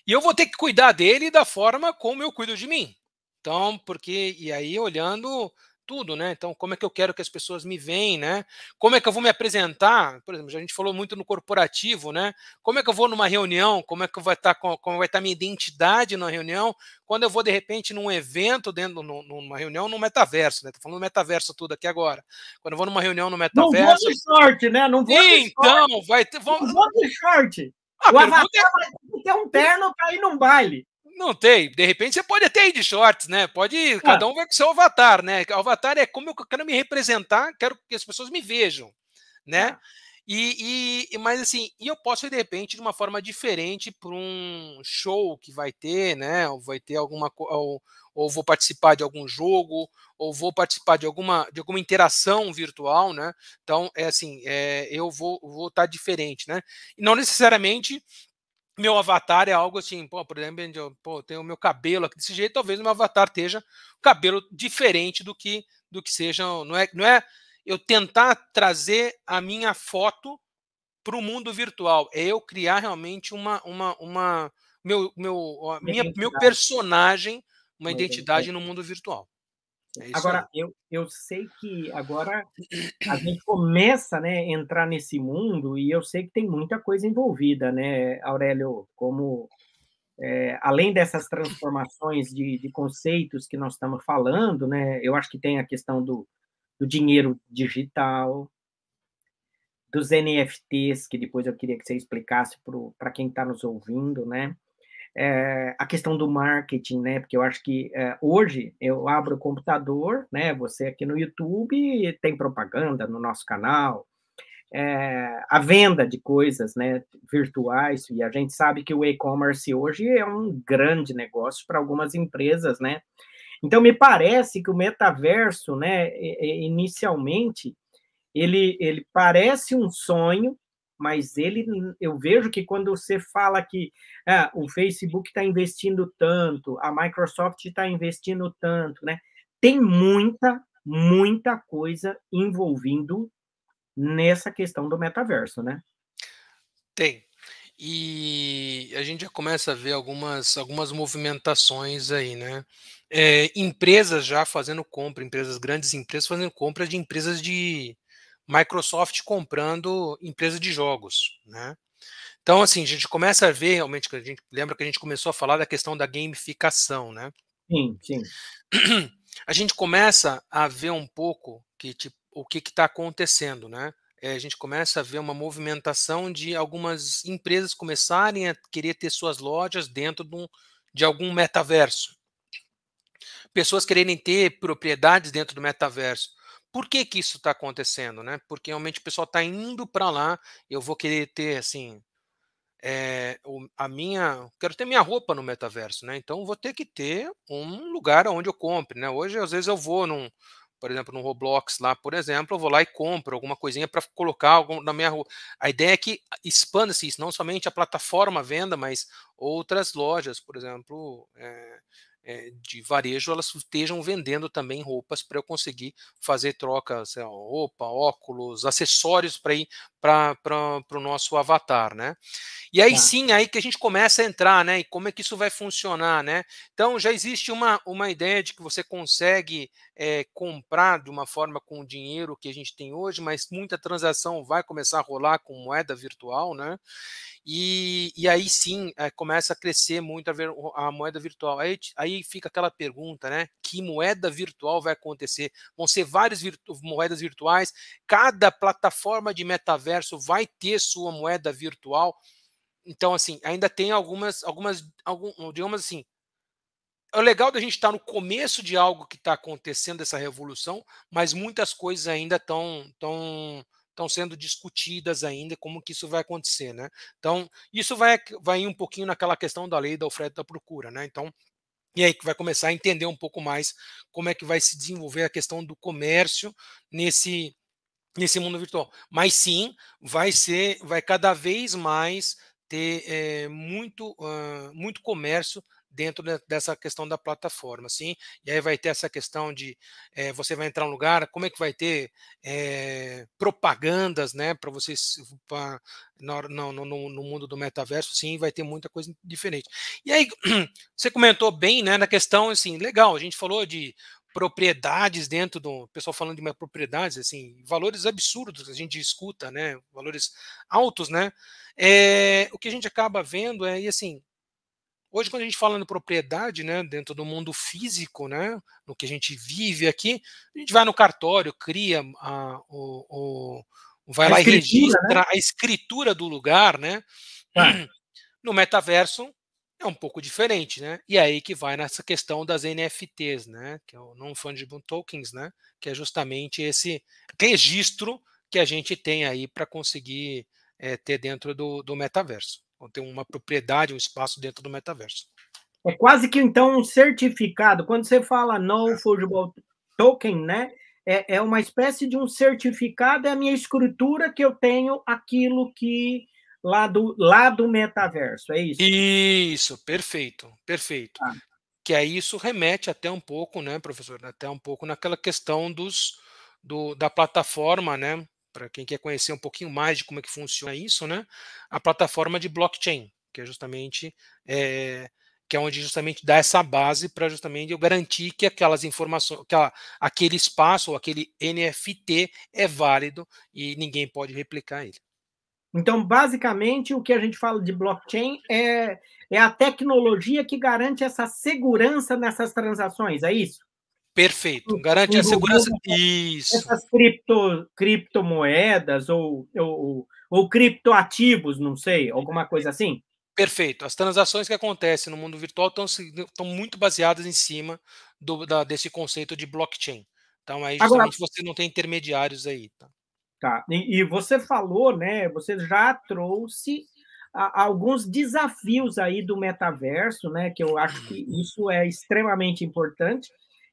E eu vou ter que cuidar dele da forma como eu cuido de mim. Então, porque e aí olhando tudo, né? Então, como é que eu quero que as pessoas me veem, né? Como é que eu vou me apresentar? Por exemplo, a gente falou muito no corporativo, né? Como é que eu vou numa reunião? Como é que vai estar como vai estar minha identidade na reunião? Quando eu vou de repente num evento dentro numa reunião no metaverso, né? Tô falando metaverso tudo aqui agora. Quando eu vou numa reunião no metaverso, não vou de sorte, né? Não vou Então, vai ter, vamos... Não vou de sorte. o avatar é... vai ter um terno para ir num baile. Não tem. De repente você pode até ir de shorts, né? Pode ir, cada um vai com seu avatar, né? O avatar é como eu quero me representar, quero que as pessoas me vejam, né? É. E, e, mas assim, e eu posso ir de repente de uma forma diferente para um show que vai ter, né? Ou vai ter alguma ou, ou vou participar de algum jogo, ou vou participar de alguma de alguma interação virtual, né? Então é assim, é, eu vou vou estar tá diferente, né? E não necessariamente meu avatar é algo assim, pô, por exemplo, eu pô, tenho o meu cabelo aqui desse jeito, talvez meu avatar esteja cabelo diferente do que do que seja, não é, não é eu tentar trazer a minha foto para o mundo virtual, é eu criar realmente uma uma uma meu meu minha, meu personagem, uma identidade no mundo virtual. É agora, eu, eu sei que agora a gente começa né, a entrar nesse mundo e eu sei que tem muita coisa envolvida, né, Aurélio? Como é, além dessas transformações de, de, conceitos que nós estamos falando, né, eu acho que tem a questão do, do dinheiro digital, dos NFTs, que depois eu queria que você explicasse para quem está nos ouvindo, né? É, a questão do marketing, né? Porque eu acho que é, hoje eu abro o computador, né? Você aqui no YouTube tem propaganda no nosso canal, é, a venda de coisas né, virtuais, e a gente sabe que o e-commerce hoje é um grande negócio para algumas empresas, né? Então, me parece que o metaverso, né, inicialmente, ele, ele parece um sonho, mas ele, eu vejo que quando você fala que ah, o Facebook está investindo tanto, a Microsoft está investindo tanto, né? Tem muita, muita coisa envolvendo nessa questão do metaverso, né? Tem. E a gente já começa a ver algumas, algumas movimentações aí, né? É, empresas já fazendo compra, empresas, grandes empresas fazendo compra de empresas de Microsoft comprando empresas de jogos, né? Então, assim, a gente começa a ver realmente, a gente lembra que a gente começou a falar da questão da gamificação, né? Sim, sim. <clears throat> A gente começa a ver um pouco que, tipo, o que está acontecendo, né? É, a gente começa a ver uma movimentação de algumas empresas começarem a querer ter suas lojas dentro de, um, de algum metaverso. Pessoas quererem ter propriedades dentro do metaverso. Por que, que isso está acontecendo, né? Porque realmente o pessoal está indo para lá. Eu vou querer ter assim, é, a minha, quero ter minha roupa no metaverso, né? Então vou ter que ter um lugar onde eu compre, né? Hoje às vezes eu vou num, por exemplo, no Roblox lá, por exemplo, eu vou lá e compro alguma coisinha para colocar algum, na minha rua. A ideia é que expanda-se isso, não somente a plataforma venda, mas outras lojas, por exemplo, é, de varejo, elas estejam vendendo também roupas para eu conseguir fazer troca, sei lá, roupa, óculos, acessórios para ir para o nosso avatar, né? E aí tá. sim, aí que a gente começa a entrar, né? E como é que isso vai funcionar, né? Então já existe uma, uma ideia de que você consegue é, comprar de uma forma com o dinheiro que a gente tem hoje, mas muita transação vai começar a rolar com moeda virtual, né? E, e aí sim é, começa a crescer muito a, ver, a moeda virtual. Aí, aí fica aquela pergunta, né? Que moeda virtual vai acontecer? Vão ser várias virtu moedas virtuais, cada plataforma de metaverso vai ter sua moeda virtual. Então, assim, ainda tem algumas, algumas, algum, digamos assim, é legal da gente estar no começo de algo que está acontecendo, essa revolução, mas muitas coisas ainda estão tão, estão sendo discutidas ainda, como que isso vai acontecer, né? Então, isso vai, vai ir um pouquinho naquela questão da lei da oferta e da procura, né? Então, e aí que vai começar a entender um pouco mais como é que vai se desenvolver a questão do comércio nesse nesse mundo virtual. Mas sim, vai ser, vai cada vez mais ter é, muito, uh, muito comércio dentro de, dessa questão da plataforma, sim. E aí vai ter essa questão de é, você vai entrar um lugar, como é que vai ter é, propagandas, né, para vocês pra, no, no, no, mundo do metaverso, sim, vai ter muita coisa diferente. E aí <clears throat> você comentou bem, né, na questão, assim, legal. A gente falou de propriedades dentro do pessoal falando de propriedades assim valores absurdos que a gente escuta né valores altos né é, o que a gente acaba vendo é e assim Hoje, quando a gente fala em propriedade, né, dentro do mundo físico, né, no que a gente vive aqui, a gente vai no cartório, cria a, o, o vai a lá e registra né? a escritura do lugar, né? Ah. <clears throat> No metaverso é um pouco diferente, né? E é aí que vai nessa questão das NFTs, né? Que é o non fungible tokens, né? Que é justamente esse registro que a gente tem aí para conseguir é, ter dentro do, do metaverso vão ter uma propriedade, um espaço dentro do metaverso. É quase que então um certificado. Quando você fala no fungible token, né? É, é uma espécie de um certificado, é a minha escritura que eu tenho aquilo que lá do, lá do metaverso, é isso? Isso, perfeito, perfeito. Ah. Que aí isso remete até um pouco, né, professor, até um pouco naquela questão dos, do, da plataforma, né, para quem quer conhecer um pouquinho mais de como é que funciona isso, né? A plataforma de blockchain, que é justamente é, que é onde justamente dá essa base para justamente eu garantir que aquelas informações, que aquele espaço ou aquele NFT é válido e ninguém pode replicar ele. Então, basicamente, o que a gente fala de blockchain é, é a tecnologia que garante essa segurança nessas transações, é isso? Perfeito, garante a segurança. Isso. Essas cripto, criptomoedas ou, ou, ou criptoativos, não sei, alguma coisa assim? Perfeito. As transações que acontecem no mundo virtual estão, estão muito baseadas em cima do, da, desse conceito de blockchain. Então, aí justamente Agora, você não tem intermediários aí. Tá? Tá. E, e você falou, né? Você já trouxe a, alguns desafios aí do metaverso, né? Que eu acho que isso é extremamente importante.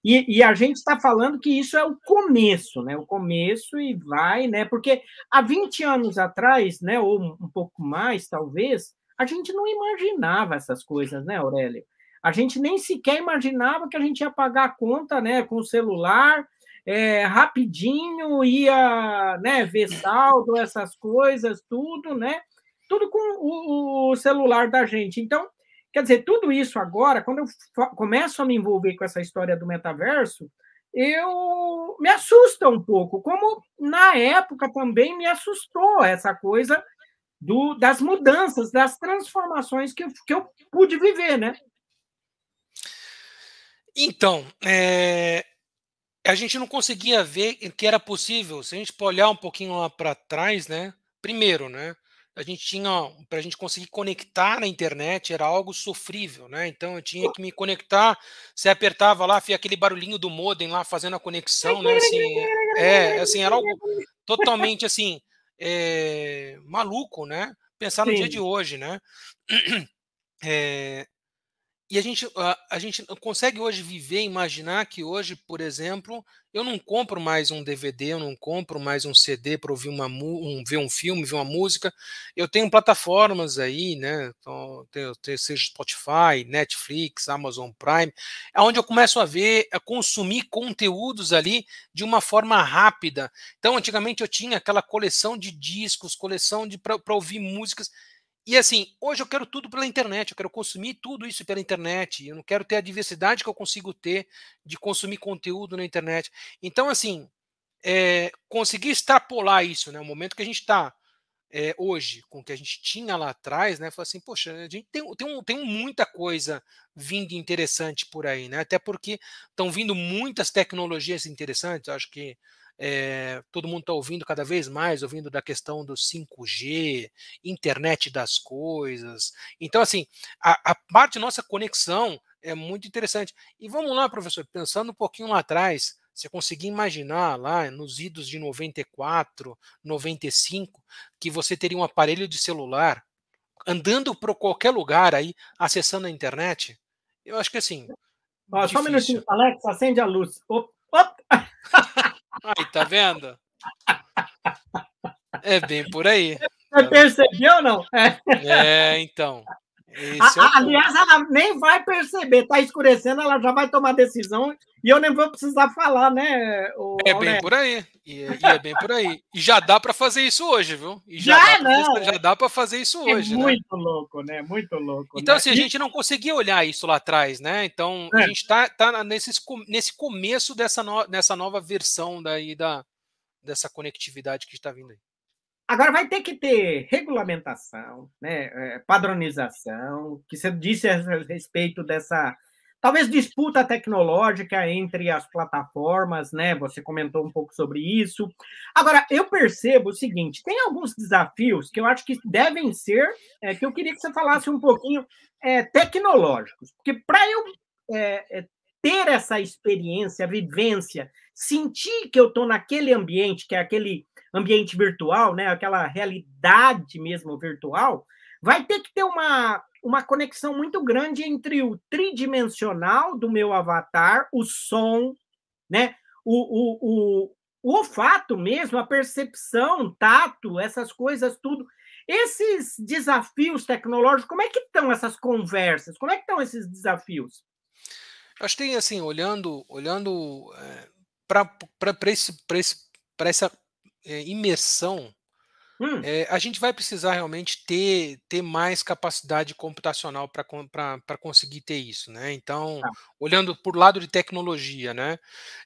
E, e a gente está falando que isso é o começo, né? O começo e vai, né? Porque há 20 anos atrás, né? Ou um pouco mais, talvez, a gente não imaginava essas coisas, né, Aurélio? A gente nem sequer imaginava que a gente ia pagar a conta, né, com o celular, é, rapidinho ia né, ver saldo, essas coisas, tudo, né? Tudo com o, o, celular da gente. Então, quer dizer, tudo isso agora, quando eu começo a me envolver com essa história do metaverso, eu me assusta um pouco, como na época também me assustou essa coisa do, das mudanças, das transformações que eu, que eu pude viver, né? Então, é, a gente não conseguia ver que era possível. Se a gente olhar um pouquinho lá para trás, né? Primeiro, né? A gente tinha para a gente conseguir conectar na internet era algo sofrível, né? Então eu tinha que me conectar. Você apertava lá, fazia aquele barulhinho do modem lá fazendo a conexão, né? Assim, é, assim era algo totalmente assim é, maluco, né? Pensar no Sim. dia de hoje, né? É, e a gente, a, a, gente consegue hoje viver, imaginar que hoje, por exemplo, eu não compro mais um DVD, eu não compro mais um CD para ouvir uma, um, ver um filme, ver uma música. Eu tenho plataformas aí, né? Então, tenho, tenho, seja Spotify, Netflix, Amazon Prime, onde eu começo a ver, a consumir conteúdos ali de uma forma rápida. Então, antigamente eu tinha aquela coleção de discos, coleção de para ouvir músicas e assim, hoje eu quero tudo pela internet, eu quero consumir tudo isso pela internet, eu não quero ter a diversidade que eu consigo ter de consumir conteúdo na internet. Então, assim, é, conseguir extrapolar isso, né? O momento que a gente está é, hoje, com o que a gente tinha lá atrás, né? Falar assim, poxa, a gente tem, tem, tem muita coisa vindo interessante por aí, né? Até porque estão vindo muitas tecnologias interessantes, acho que é, todo mundo está ouvindo cada vez mais, ouvindo da questão do 5G, internet das coisas. Então, assim, a, a parte de nossa conexão é muito interessante. E vamos lá, professor, pensando um pouquinho lá atrás, você conseguir imaginar lá nos idos de 94, 95, que você teria um aparelho de celular andando por qualquer lugar aí, acessando a internet? Eu acho que assim. Ó, só um minutinho, Alex, acende a luz. Op, op. <laughs> Aí, tá vendo? É bem por aí. Você percebeu ou não? É, é A, é aliás, ela nem vai perceber, tá escurecendo, ela já vai tomar decisão e eu nem vou precisar falar, né? O, é bem por aí. E, e, é bem por aí. E já dá para fazer isso hoje, viu? E já, já dá não. já dá para fazer isso é hoje. É muito né? louco, né? Muito louco. Então, né? assim, a gente não conseguia olhar isso lá atrás, né? Então, é. a gente tá, tá nesse, nesse começo dessa, no, dessa nova versão daí da, dessa conectividade que está vindo aí. Agora vai ter que ter regulamentação, né, é, padronização, que você disse a respeito dessa talvez disputa tecnológica entre as plataformas, né? Você comentou um pouco sobre isso. Agora, eu percebo o seguinte: tem alguns desafios que eu acho que devem ser, é, que eu queria que você falasse um pouquinho é, tecnológicos, porque para eu é, é ter essa experiência, vivência, sentir que eu estou naquele ambiente, que é aquele ambiente virtual, né, aquela realidade mesmo virtual, vai ter que ter uma, uma conexão muito grande entre o tridimensional do meu avatar, o som, né, o, o, o, o olfato mesmo, a percepção, tato, essas coisas tudo. Esses desafios tecnológicos, como é que estão essas conversas? Como é que estão esses desafios? Acho que tem assim, olhando, olhando é, para esse, esse, essa é, imersão Hum. É, a gente vai precisar realmente ter, ter mais capacidade computacional para conseguir ter isso, né? Então, ah. olhando por lado de tecnologia, né?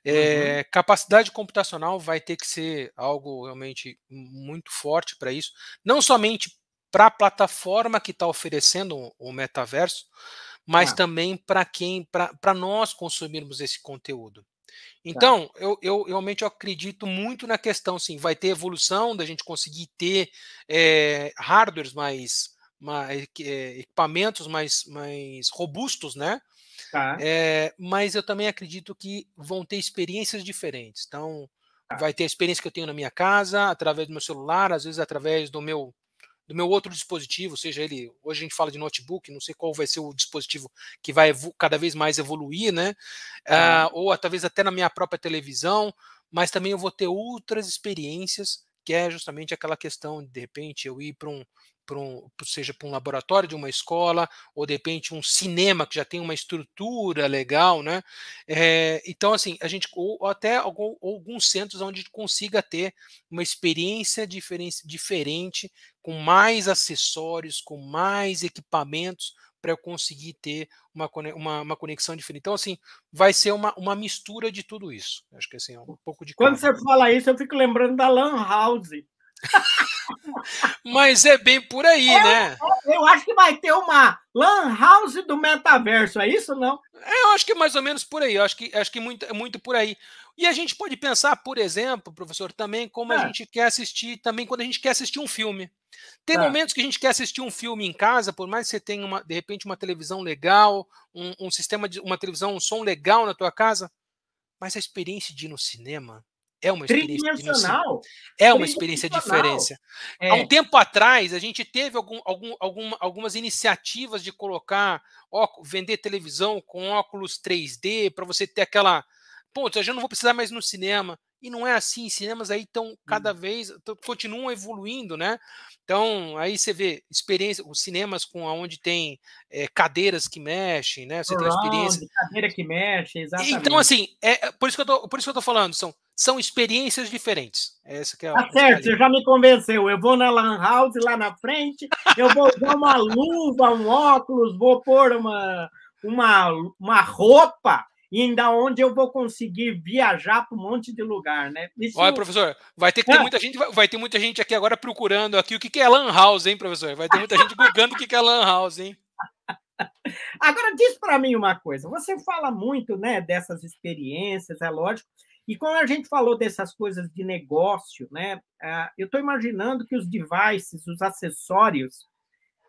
É, uhum. Capacidade computacional vai ter que ser algo realmente muito forte para isso, não somente para a plataforma que está oferecendo o metaverso, mas ah. também para quem, para nós consumirmos esse conteúdo. Tá. Então, tá. eu, eu realmente acredito muito na questão, sim, vai ter evolução da gente conseguir ter é, hardwares mais, mais é, equipamentos mais, mais robustos, né? Tá. É, mas eu também acredito que vão ter experiências diferentes. Então, tá. vai ter a experiência que eu tenho na minha casa, através do meu celular, às vezes através do meu do meu outro dispositivo, seja ele, hoje a gente fala de notebook, não sei qual vai ser o dispositivo que vai cada vez mais evoluir, né? Ah, ou talvez até na minha própria televisão, mas também eu vou ter outras experiências, que é justamente aquela questão de, de repente, eu ir para um, um, seja para um laboratório de uma escola, ou de repente um cinema que já tem uma estrutura legal, né? É, então, assim, a gente, ou até algum, alguns centros onde consiga ter uma experiência diferente, diferente, com mais acessórios, com mais equipamentos, para eu conseguir ter uma, uma, uma, conexão diferente. Então, assim, vai ser uma, uma mistura de tudo isso. Acho que assim, é um pouco de. Quando você fala isso, eu fico lembrando da Lan House. <laughs> Mas é bem por aí, é, né? Eu acho que vai ter uma Lan House do metaverso, é isso não? É, eu acho que é mais ou menos por aí. Eu acho que acho que muito, muito por aí. E a gente pode pensar, por exemplo, professor, também como é. a gente quer assistir, também quando a gente quer assistir um filme. Tem é. momentos que a gente quer assistir um filme em casa, por mais que você tenha uma, de repente uma televisão legal, um, um sistema de uma televisão, um som legal na tua casa, mas a experiência de ir no cinema é uma experiência É uma experiência diferente. É. Há um tempo atrás, a gente teve algum, algum, algum, algumas iniciativas de colocar, ó, vender televisão com óculos 3D para você ter aquela. Pô, eu já não vou precisar mais no cinema. E não é assim, cinemas aí estão cada hum. vez, continuam evoluindo, né? Então, aí você vê experiência, os cinemas com onde tem é, cadeiras que mexem, né? Você Around, tem experiência. Cadeira que mexe, exatamente. Então, assim, é, por, isso que eu tô, por isso que eu tô falando, são, são experiências diferentes. Essa que é tá certo, você já me convenceu. Eu vou na Lan House lá na frente, eu vou usar uma luva, um óculos, vou pôr uma, uma, uma roupa e ainda onde eu vou conseguir viajar para um monte de lugar, né? Isso... Olha, professor, vai ter que ter é. muita gente, vai ter muita gente aqui agora procurando aqui o que é Lan House, hein, professor? Vai ter muita gente googando o que é Lan House, hein? Agora diz para mim uma coisa. Você fala muito, né, dessas experiências, é lógico. E quando a gente falou dessas coisas de negócio, né, ah, eu estou imaginando que os devices, os acessórios,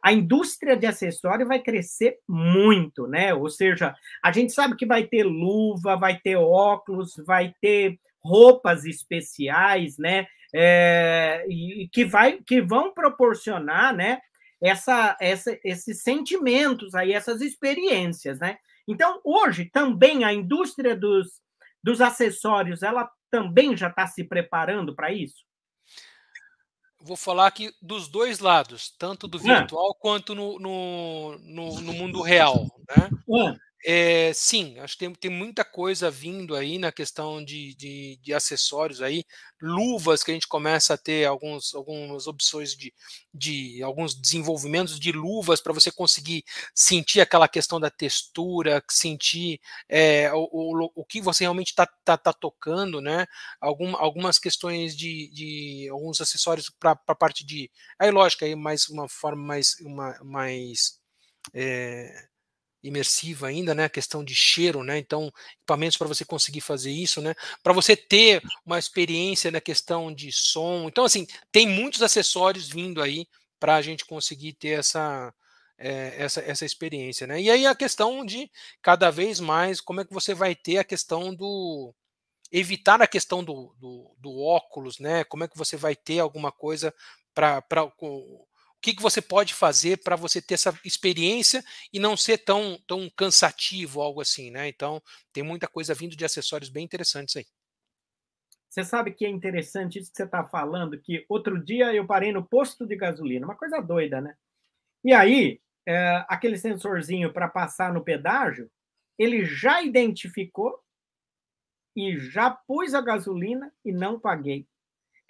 a indústria de acessório vai crescer muito, né? Ou seja, a gente sabe que vai ter luva, vai ter óculos, vai ter roupas especiais, né? É, e que, vai, que vão proporcionar, né? Essa, essa, esses sentimentos aí, essas experiências, né? Então, hoje também a indústria dos, dos acessórios, ela também já está se preparando para isso? vou falar aqui dos dois lados, tanto do virtual é. quanto no, no, no, no, mundo real. Né? É. É, sim, acho que tem, tem muita coisa vindo aí na questão de, de, de, acessórios aí, luvas que a gente começa a ter alguns, algumas opções de, de alguns desenvolvimentos de luvas para você conseguir sentir aquela questão da textura, sentir é, o, o, o que você realmente está tá, tá tocando, né? Algum, algumas questões de, de alguns acessórios para a parte de. Aí, lógico, aí mais uma forma mais. Uma, mais é, imersiva ainda, né? A questão de cheiro, né? Então, equipamentos para você conseguir fazer isso, né? Para você ter uma experiência na questão de som. Então, assim, tem muitos acessórios vindo aí para a gente conseguir ter essa, é, essa, essa experiência, né? E aí a questão de cada vez mais como é que você vai ter a questão do evitar a questão do, do, do óculos, né? Como é que você vai ter alguma coisa para que, que você pode fazer para você ter essa experiência e não ser tão, tão cansativo, algo assim, né? Então, tem muita coisa vindo de acessórios bem interessantes aí. Você sabe que é interessante isso que você está falando, que outro dia eu parei no posto de gasolina, uma coisa doida, né? E aí, é, aquele sensorzinho para passar no pedágio, ele já identificou e já pus a gasolina e não paguei.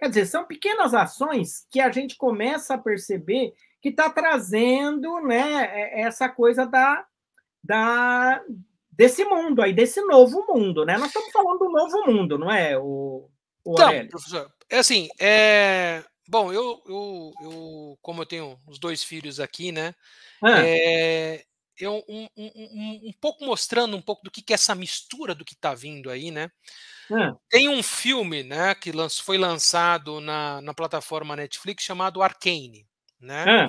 Quer dizer, são pequenas ações que a gente começa a perceber que está trazendo né, é, essa coisa da, da, desse mundo aí, desse novo mundo, né? Nós estamos falando do novo mundo, não é, o, o então, Aurélio? professor, é assim, é... bom, eu, eu, eu, como eu tenho os dois filhos aqui, né, ah. é, eu, um, um, um, um, pouco mostrando um pouco do que, que é essa mistura do que está vindo aí, né, ah. tem um filme, né, que foi lançado na, na plataforma Netflix chamado Arcane, né, ah.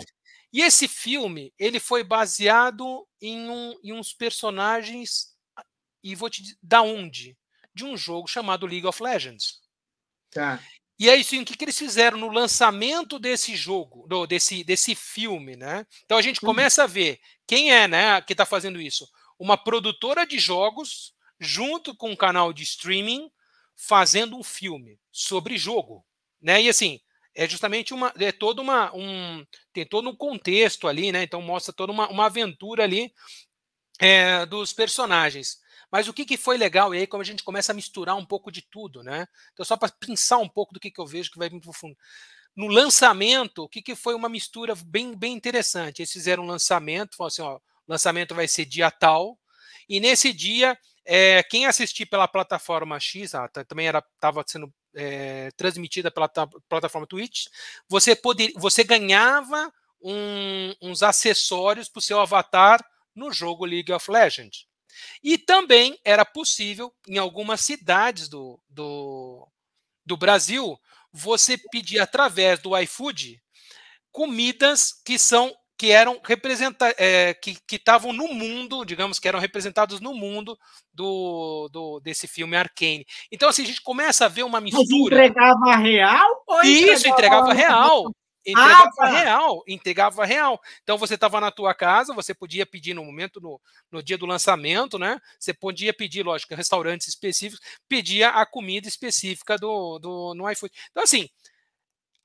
E esse filme, ele foi baseado em, um, em uns personagens, e vou te dizer, da onde? De um jogo chamado League of Legends. Tá. E é isso, o que, que eles fizeram no lançamento desse jogo, do, desse, desse filme, né? Então a gente uhum. começa a ver quem é, né, que está fazendo isso. Uma produtora de jogos, junto com um canal de streaming, fazendo um filme sobre jogo, né? E assim, é justamente uma é todo uma um tem todo um contexto ali, né? Então mostra toda uma, uma aventura ali é, dos personagens. Mas o que, que foi legal, e aí como a gente começa a misturar um pouco de tudo, né? Então, só para pensar um pouco do que, que eu vejo que vai vir para o fundo. No lançamento, o que, que foi uma mistura bem, bem interessante? Eles fizeram um lançamento, falaram assim: ó, lançamento vai ser dia tal, e nesse dia, é, quem assistir pela plataforma X, ah, também estava sendo é, transmitida pela plataforma Twitch, você, poder, você ganhava um, uns acessórios para o seu avatar no jogo League of Legends. E também era possível, em algumas cidades do, do, do Brasil, você pedir através do iFood comidas que são que eram representa é, que estavam no mundo, digamos que eram representados no mundo do, do desse filme Arcane. Então assim a gente começa a ver uma mistura. Mas entregava real? Ou Isso entregava, entregava real. Entregava ah, tá. real, entregava real. Então você estava na tua casa, você podia pedir no momento, no, no dia do lançamento, né? Você podia pedir, lógico, restaurantes específicos, pedia a comida específica do, do no iFood. Então, assim,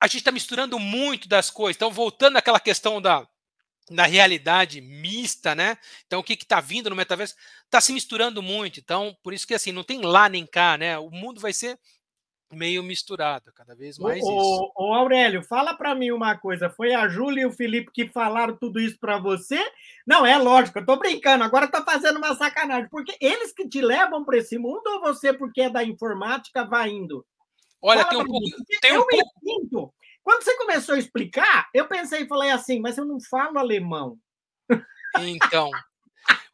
a gente está misturando muito das coisas. Então, voltando àquela questão da, da realidade mista, né? Então, o que está vindo no metaverso está se misturando muito. Então, por isso que assim, não tem lá nem cá, né? O mundo vai ser meio misturado, cada vez mais o, isso. Ô, Aurélio, fala para mim uma coisa, foi a Júlia e o Felipe que falaram tudo isso para você? Não, é lógico, eu tô brincando, agora tá fazendo uma sacanagem, porque eles que te levam para esse mundo ou você, porque é da informática, vai indo? Olha, fala tem um pouco... Tem eu um me sinto, quando você começou a explicar, eu pensei e falei assim, mas eu não falo alemão. Então,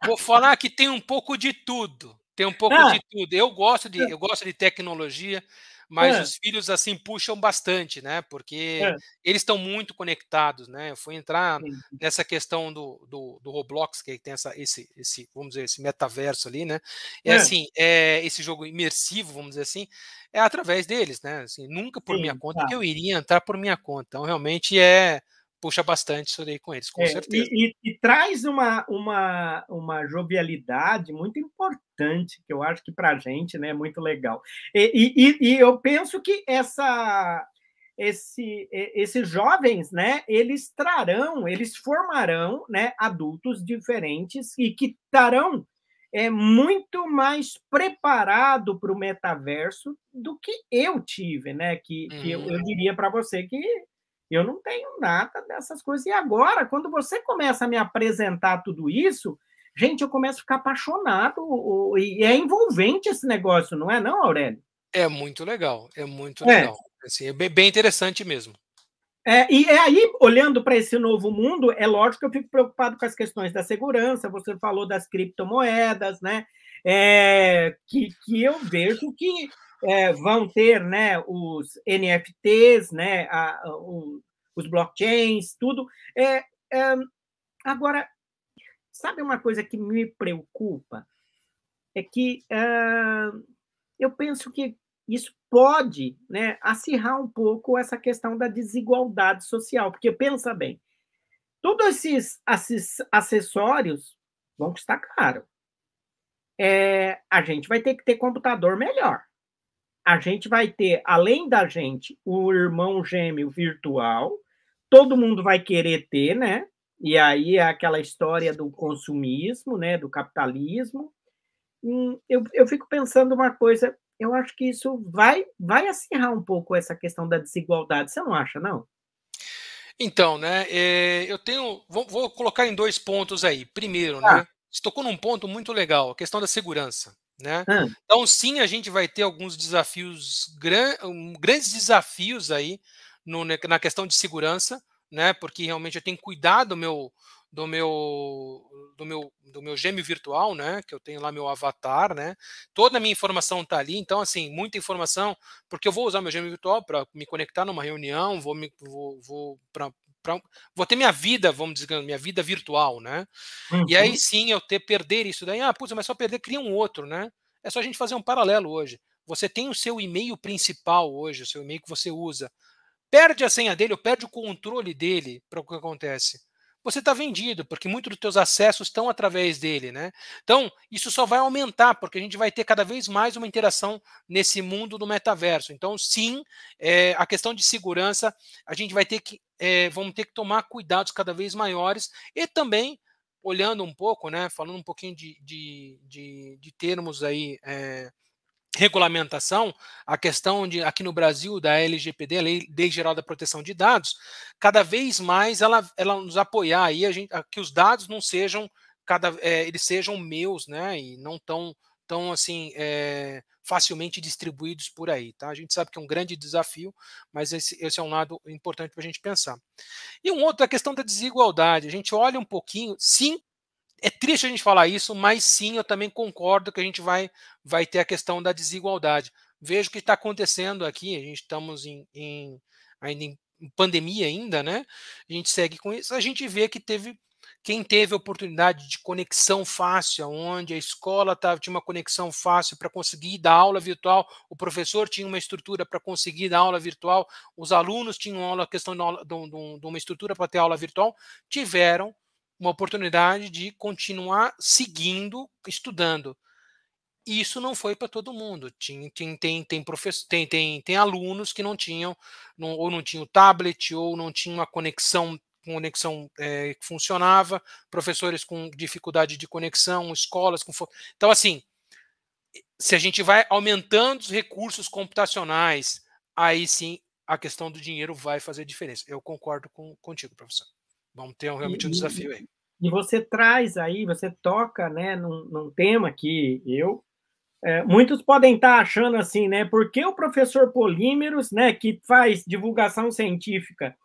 vou falar que tem um pouco de tudo. Tem um pouco ah. de tudo. Eu gosto de, eu gosto de tecnologia, mas é. os filhos assim puxam bastante, né? Porque é. eles estão muito conectados, né? Eu fui entrar Sim. nessa questão do, do, do, Roblox, que tem essa, esse, esse, vamos dizer, esse metaverso ali, né? É, é. assim, é esse jogo imersivo, vamos dizer assim, é através deles, né? Assim, nunca por Sim, minha conta tá. que eu iria entrar por minha conta. Então, realmente é puxa bastante isso aí com eles, com é, certeza. E, e, e, traz uma, uma, uma jovialidade muito importante, que eu acho que para a gente né, é muito legal. E, e, e eu penso que essa, esse, esses jovens, né, eles trarão, eles formarão né, adultos diferentes e que estarão é, muito mais preparado para o metaverso do que eu tive, né? Que, que eu, eu uhum. diria para você que eu não tenho nada dessas coisas. E agora, quando você começa a me apresentar tudo isso, gente, eu começo a ficar apaixonado. E é envolvente esse negócio, não é, não, Aurélio? É muito legal, é muito é. legal. Assim, é bem, bem interessante mesmo. É, e é aí, olhando para esse novo mundo, é lógico que eu fico preocupado com as questões da segurança. Você falou das criptomoedas, né? É, que, que eu vejo que é, vão ter né, os NFTs, né, a, o, os blockchains, tudo. É, é, agora, sabe uma coisa que me preocupa? É que é, eu penso que isso pode né, acirrar um pouco essa questão da desigualdade social, porque pensa bem, todos esses, esses acessórios vão custar caro. É, a gente vai ter que ter computador melhor a gente vai ter, além da gente, o irmão gêmeo virtual, todo mundo vai querer ter, né? E aí é aquela história do consumismo, né? Do capitalismo. Eu, eu fico pensando uma coisa: eu acho que isso vai, vai acirrar um pouco essa questão da desigualdade. Você não acha, não? Então, né, é, eu tenho, vou, vou, colocar em dois pontos aí. Primeiro, ah. né, você tocou num ponto muito legal, a questão da segurança. Né? Ah. Então, sim, a gente vai ter alguns desafios, gran, grandes desafios aí no, na questão de segurança, né? Porque realmente eu tenho que cuidar do meu, do meu, do meu, do meu gêmeo virtual, né? Que eu tenho lá meu avatar, né? Toda a minha informação está ali, então assim, muita informação, porque eu vou usar meu gêmeo virtual para me conectar numa reunião, vou me, vou, vou para Pra, vou ter minha vida, vamos dizer, minha vida virtual, né? Uhum. E aí uhum. sim eu ter perder isso daí, ah, putz, mas só perder cria um outro, né? É só a gente fazer um paralelo hoje. Você tem o seu e-mail principal hoje, o seu e-mail que você usa. Perde a senha dele ou perde o controle dele para o que acontece você está vendido, porque muitos dos teus acessos estão através dele, né? Então, isso só vai aumentar, porque a gente vai ter cada vez mais uma interação nesse mundo do metaverso. Então, sim, é, a questão de segurança, a gente vai ter que, é, vamos ter que tomar cuidados cada vez maiores e também olhando um pouco, né, falando um pouquinho de, de, de, de termos aí é, regulamentação, a questão de aqui no Brasil da LGPD, a Lei, Lei Geral da Proteção de Dados, cada vez mais ela, ela nos apoiar aí a gente, a, que os dados não sejam cada é, eles sejam meus, né, e não tão tão assim é, facilmente distribuídos por aí, tá? A gente sabe que é um grande desafio, mas esse, esse é um lado importante para a gente pensar. E um outro a questão da desigualdade. A gente olha um pouquinho, sim, é triste a gente falar isso, mas sim, eu também concordo que a gente vai, vai ter a questão da desigualdade. Vejo o que está acontecendo aqui, a gente estamos em, em, ainda em pandemia ainda, né? A gente segue com isso, a gente vê que teve quem teve oportunidade de conexão fácil, onde a escola tava, tinha uma conexão fácil para conseguir dar aula virtual, o professor tinha uma estrutura para conseguir dar aula virtual, os alunos tinham aula, questão de uma estrutura para ter aula virtual, tiveram uma oportunidade de continuar seguindo, estudando. Isso não foi para todo mundo. Tem, tem, tem, tem, professor, tem, tem, tem alunos que não tinham, não, ou não tinham tablet, ou não tinham uma conexão conexão é, funcionava, professores com dificuldade de conexão, escolas com. Então, assim, se a gente vai aumentando os recursos computacionais, aí sim a questão do dinheiro vai fazer diferença. Eu concordo com, contigo, professor. Vamos ter realmente um desafio aí. E você traz aí, você toca né, num, num tema que eu. É, muitos podem estar achando assim, né? Porque o professor Polímeros, né, que faz divulgação científica,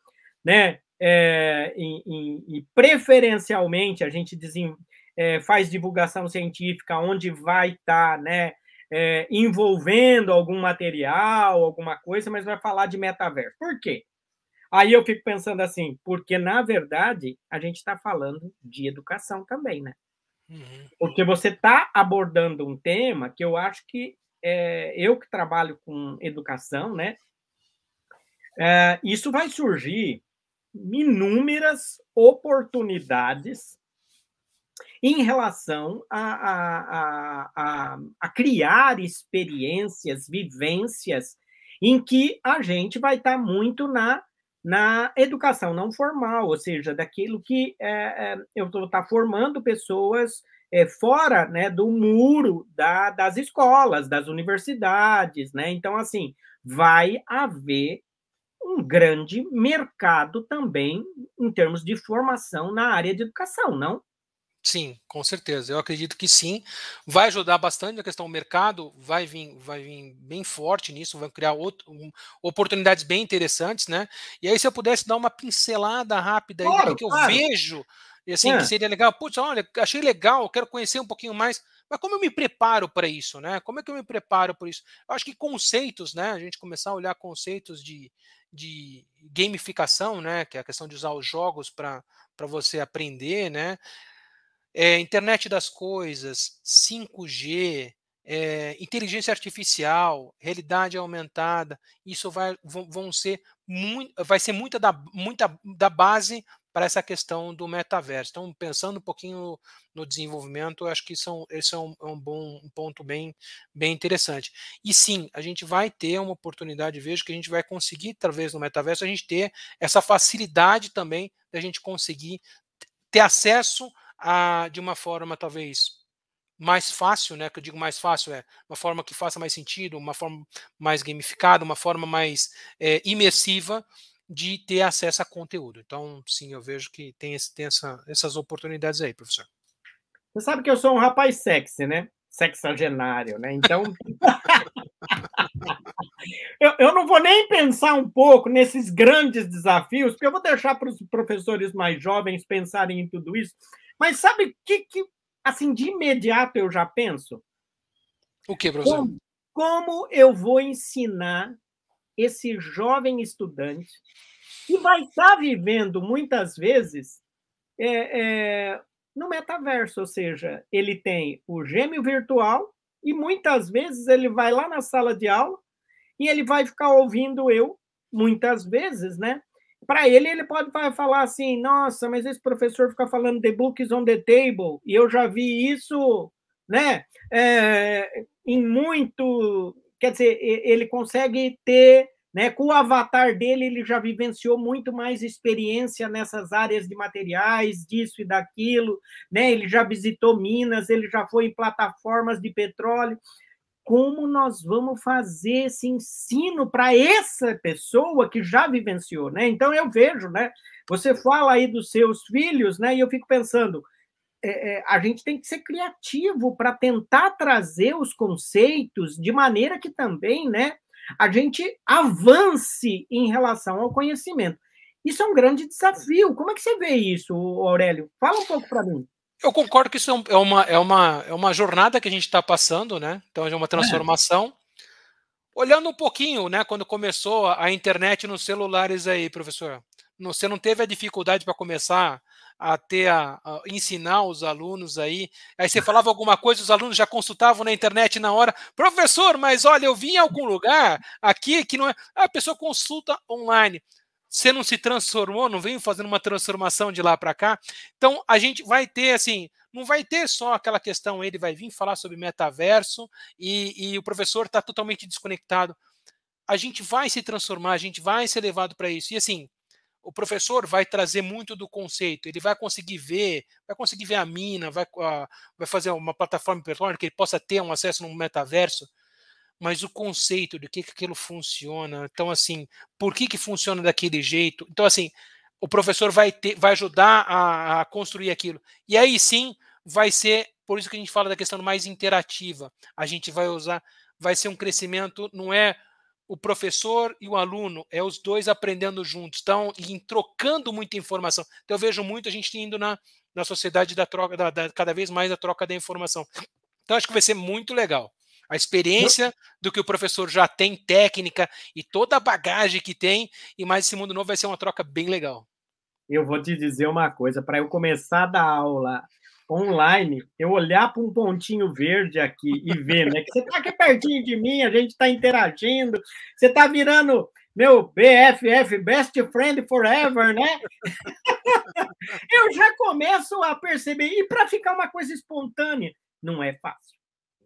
né, é, e, e, e, preferencialmente a gente dizem, é, faz divulgação científica onde vai estar, tá, né, é, envolvendo algum material, alguma coisa, mas vai falar de metaverso. Por quê? Aí eu fico pensando assim, porque na verdade a gente está falando de educação também, né? Uhum. Porque você está abordando um tema que eu acho que é, eu que trabalho com educação, né? É, isso vai surgir inúmeras oportunidades em relação a, a, a, a, criar experiências, vivências, em que a gente vai estar tá muito na na educação não formal, ou seja, daquilo que é, eu vou estar formando pessoas é, fora né, do muro da, das escolas, das universidades, né? Então, assim, vai haver um grande mercado também em termos de formação na área de educação, não? Sim, com certeza. Eu acredito que sim. Vai ajudar bastante a questão do mercado, vai vir, vai vir bem forte nisso, vai criar outro, um, oportunidades bem interessantes, né? E aí, se eu pudesse dar uma pincelada rápida aí claro, do que eu vejo, e assim, é. que seria legal, putz, olha, achei legal, quero conhecer um pouquinho mais, mas como eu me preparo para isso, né? Como é que eu me preparo por isso? Eu acho que conceitos, né? A gente começar a olhar conceitos de, de gamificação, né? Que é a questão de usar os jogos para você aprender, né? É, internet das coisas, 5G, é, inteligência artificial, realidade aumentada, isso vai, vão, ser muito, vai ser muita da, muita da base para essa questão do metaverso. Então, pensando um pouquinho no desenvolvimento, acho que são, esse é um, é um bom um ponto bem, bem interessante. E sim, a gente vai ter uma oportunidade, vejo que a gente vai conseguir, através do metaverso, a gente ter essa facilidade também da gente conseguir ter acesso a, de uma forma talvez mais fácil, né? Que eu digo mais fácil é uma forma que faça mais sentido, uma forma mais gamificada, uma forma mais é, imersiva de ter acesso a conteúdo. Então, sim, eu vejo que tem, esse, tem essa, essas oportunidades aí, professor. Você sabe que eu sou um rapaz sexy, né? Sexagenário, né? Então. <laughs> eu, eu não vou nem pensar um pouco nesses grandes desafios, porque eu vou deixar para os professores mais jovens pensarem em tudo isso. Mas sabe o que, que assim, de imediato eu já penso. O que, professor? Como, como eu vou ensinar esse jovem estudante que vai estar vivendo muitas vezes é, é, no metaverso, ou seja, ele tem o gêmeo virtual e muitas vezes ele vai lá na sala de aula e ele vai ficar ouvindo eu, muitas vezes, né? Para ele, ele pode falar assim: nossa, mas esse professor fica falando the books on the table, e eu já vi isso, né? É, em muito. Quer dizer, ele consegue ter, né? Com o avatar dele, ele já vivenciou muito mais experiência nessas áreas de materiais, disso e daquilo, né? Ele já visitou Minas, ele já foi em plataformas de petróleo como nós vamos fazer esse ensino para essa pessoa que já vivenciou, né? Então eu vejo, né? Você fala aí dos seus filhos, né? E eu fico pensando, é, é, a gente tem que ser criativo para tentar trazer os conceitos de maneira que também, né? A gente avance em relação ao conhecimento. Isso é um grande desafio. Como é que você vê isso, Aurélio? Fala um pouco para mim. Eu concordo que isso é, é uma, é uma, é uma jornada que a gente está passando, né? Então é uma transformação. É. Olhando um pouquinho, né? Quando começou a internet nos celulares aí, professor, você não teve a dificuldade para começar a ter a, a, ensinar os alunos aí. Aí você falava alguma coisa, os alunos já consultavam na internet na hora. Professor, mas olha, eu vim em algum lugar aqui que não é. A pessoa consulta online você não se transformou, não veio fazendo uma transformação de lá para cá. Então a gente vai ter assim, não vai ter só aquela questão, ele vai vir falar sobre metaverso e, e o professor está totalmente desconectado. A gente vai se transformar, a gente vai ser levado para isso. E assim, o professor vai trazer muito do conceito, ele vai conseguir ver, vai conseguir ver a mina, vai, uh, vai fazer uma plataforma virtual que ele possa ter um acesso no metaverso mas o conceito de que, que aquilo funciona. Então, assim, por que, que funciona daquele jeito? Então, assim, o professor vai, ter, vai ajudar a, a construir aquilo. E aí sim vai ser, por isso que a gente fala da questão mais interativa. A gente vai usar, vai ser um crescimento, não é o professor e o aluno, é os dois aprendendo juntos, estão trocando muita informação. Então eu vejo muito a gente indo na, na sociedade da troca, da, da, cada vez mais a troca da informação. Então acho que vai ser muito legal a experiência do que o professor já tem, técnica e toda a bagagem que tem, e mais esse mundo novo vai ser uma troca bem legal. Eu vou te dizer uma coisa, para eu começar a dar aula online, eu olhar para um pontinho verde aqui e ver, né? Que você está aqui pertinho de mim, a gente está interagindo, você está virando meu BFF, Best Friend Forever, né? <laughs> eu já começo a perceber, e para ficar uma coisa espontânea, não é fácil.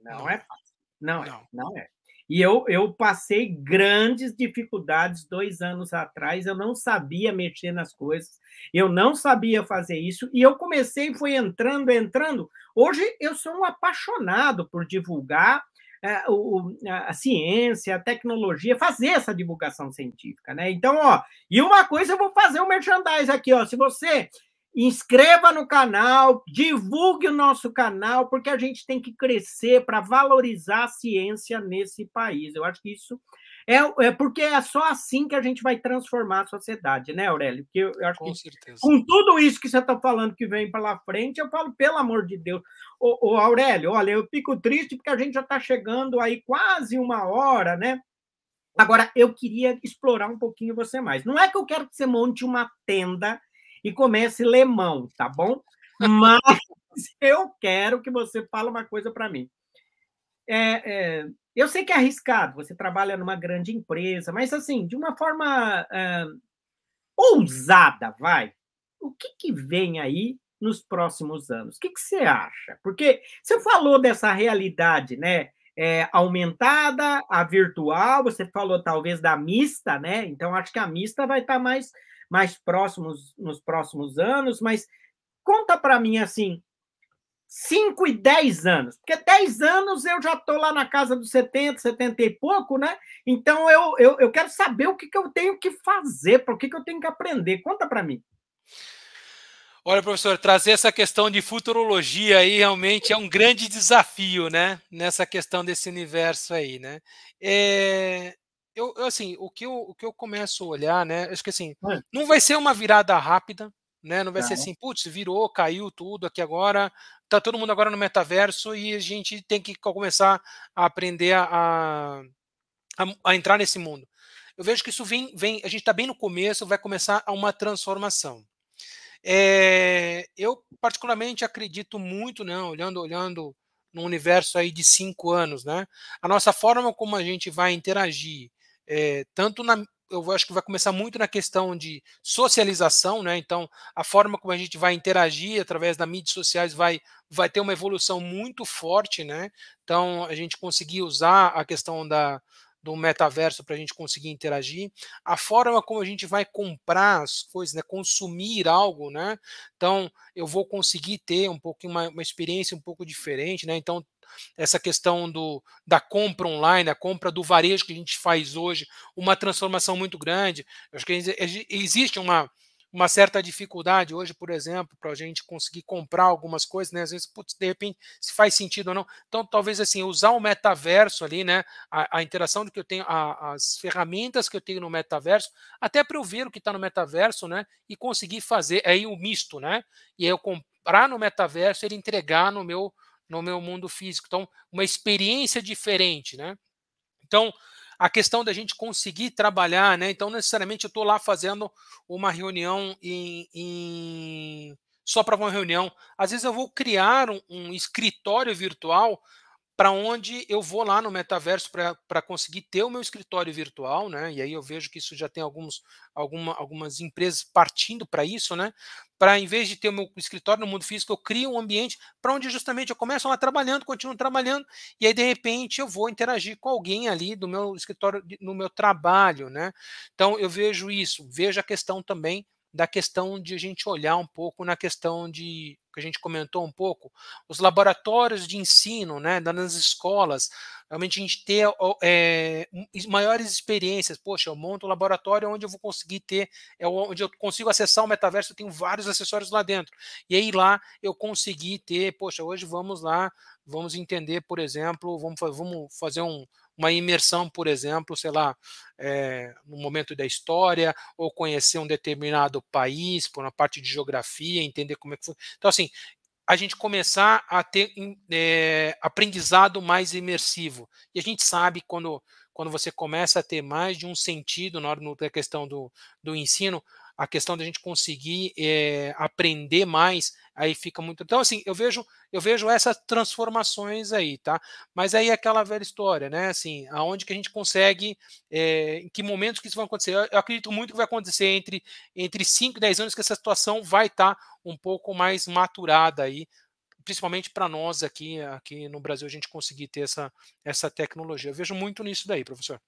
Não é fácil. Não, é, não, não é. E eu, eu passei grandes dificuldades dois anos atrás, eu não sabia mexer nas coisas, eu não sabia fazer isso, e eu comecei, fui entrando, entrando. Hoje eu sou um apaixonado por divulgar é, o, a ciência, a tecnologia, fazer essa divulgação científica, né? Então, ó, e uma coisa eu vou fazer o um merchandise aqui, ó. Se você inscreva no canal, divulgue o nosso canal, porque a gente tem que crescer para valorizar a ciência nesse país. Eu acho que isso é, é, porque é só assim que a gente vai transformar a sociedade, né, Aurélio? Porque eu acho com que certeza. com tudo isso que você está falando que vem pela frente, eu falo, pelo amor de Deus. Ô, ô Aurélio, olha, eu fico triste porque a gente já está chegando aí quase uma hora, né? Agora, eu queria explorar um pouquinho você mais. Não é que eu quero que você monte uma tenda e comece lemão, tá bom? Mas <laughs> eu quero que você fale uma coisa para mim. É, é, eu sei que é arriscado, você trabalha numa grande empresa, mas assim, de uma forma é, ousada, vai. O que, que vem aí nos próximos anos? O que, que você acha? Porque você falou dessa realidade, né? É, aumentada, a virtual, você falou talvez da mista, né? Então acho que a mista vai estar mais mais próximos nos próximos anos, mas conta para mim assim, 5 e 10 anos. Porque 10 anos eu já estou lá na casa dos 70, 70 e pouco, né? Então eu, eu, eu quero saber o que, que eu tenho que fazer, para o que, que eu tenho que aprender. Conta para mim. Olha, professor, trazer essa questão de futurologia aí realmente é um grande desafio, né? Nessa questão desse universo aí, né? É, eu, eu, assim, o que eu, o que eu começo a olhar, né? Acho que assim, não vai ser uma virada rápida, né? Não vai ser assim, putz, virou, caiu tudo aqui agora, tá todo mundo agora no metaverso e a gente tem que começar a aprender a, a, a entrar nesse mundo. Eu vejo que isso vem, vem a gente está bem no começo, vai começar uma transformação. É, eu particularmente acredito muito, né, olhando, olhando no universo aí de cinco anos, né, a nossa forma como a gente vai interagir, é, tanto na, eu acho que vai começar muito na questão de socialização, né? Então, a forma como a gente vai interagir através das mídias sociais vai, vai ter uma evolução muito forte, né? Então, a gente conseguir usar a questão da, do metaverso para a gente conseguir interagir, a forma como a gente vai comprar as coisas, né, consumir algo, né? Então eu vou conseguir ter um pouco uma, uma experiência um pouco diferente, né? Então essa questão do, da compra online, a compra do varejo que a gente faz hoje, uma transformação muito grande. Eu acho que existe uma, uma certa dificuldade hoje, por exemplo, para a gente conseguir comprar algumas coisas, né? Às vezes, putz, de repente, se faz sentido ou não. Então, talvez assim, usar o metaverso ali, né? A, a interação do que eu tenho, a, as ferramentas que eu tenho no metaverso, até para eu ver o que está no metaverso, né? E conseguir fazer aí o misto, né? E aí eu comprar no metaverso e ele entregar no meu no meu mundo físico. Então, uma experiência diferente, né? Então, a questão da gente conseguir trabalhar, né? Então, necessariamente eu estou lá fazendo uma reunião em, em... só para uma reunião. Às vezes eu vou criar um, um escritório virtual para onde eu vou lá no metaverso para conseguir ter o meu escritório virtual, né? E aí eu vejo que isso já tem alguns, alguma, algumas empresas partindo para isso, né? Para em vez de ter o meu escritório no mundo físico, eu crio um ambiente para onde justamente eu começo lá trabalhando, continuo trabalhando, e aí de repente eu vou interagir com alguém ali do meu escritório, no meu trabalho, né? Então eu vejo isso, vejo a questão também da questão de a gente olhar um pouco na questão de que a gente comentou um pouco, os laboratórios de ensino, né, nas escolas, realmente a gente ter é, maiores experiências. Poxa, eu monto um laboratório onde eu vou conseguir ter, é onde eu consigo acessar o metaverso, eu tenho vários acessórios lá dentro. E aí lá eu consegui ter, poxa, hoje vamos lá, vamos entender, por exemplo, vamos, vamos fazer um, uma imersão, por exemplo, sei lá, é, no momento da história, ou conhecer um determinado país, por uma parte de geografia, entender como é que foi. Então, assim, a gente começar a ter é, aprendizado mais imersivo. E a gente sabe quando, quando você começa a ter mais de um sentido na questão do, do ensino, a questão da gente conseguir é, aprender mais, aí fica muito. Então, assim, eu vejo, eu vejo essas transformações aí, tá? Mas aí é aquela velha história, né? Assim, aonde que a gente consegue, é, em que momentos que isso vai acontecer? Eu, eu, acredito muito que vai acontecer entre, entre 5 e 10 anos que essa situação vai estar tá um pouco mais maturada aí, principalmente para nós aqui, aqui no Brasil, a gente conseguir ter essa, essa tecnologia. Eu vejo muito nisso daí, professor.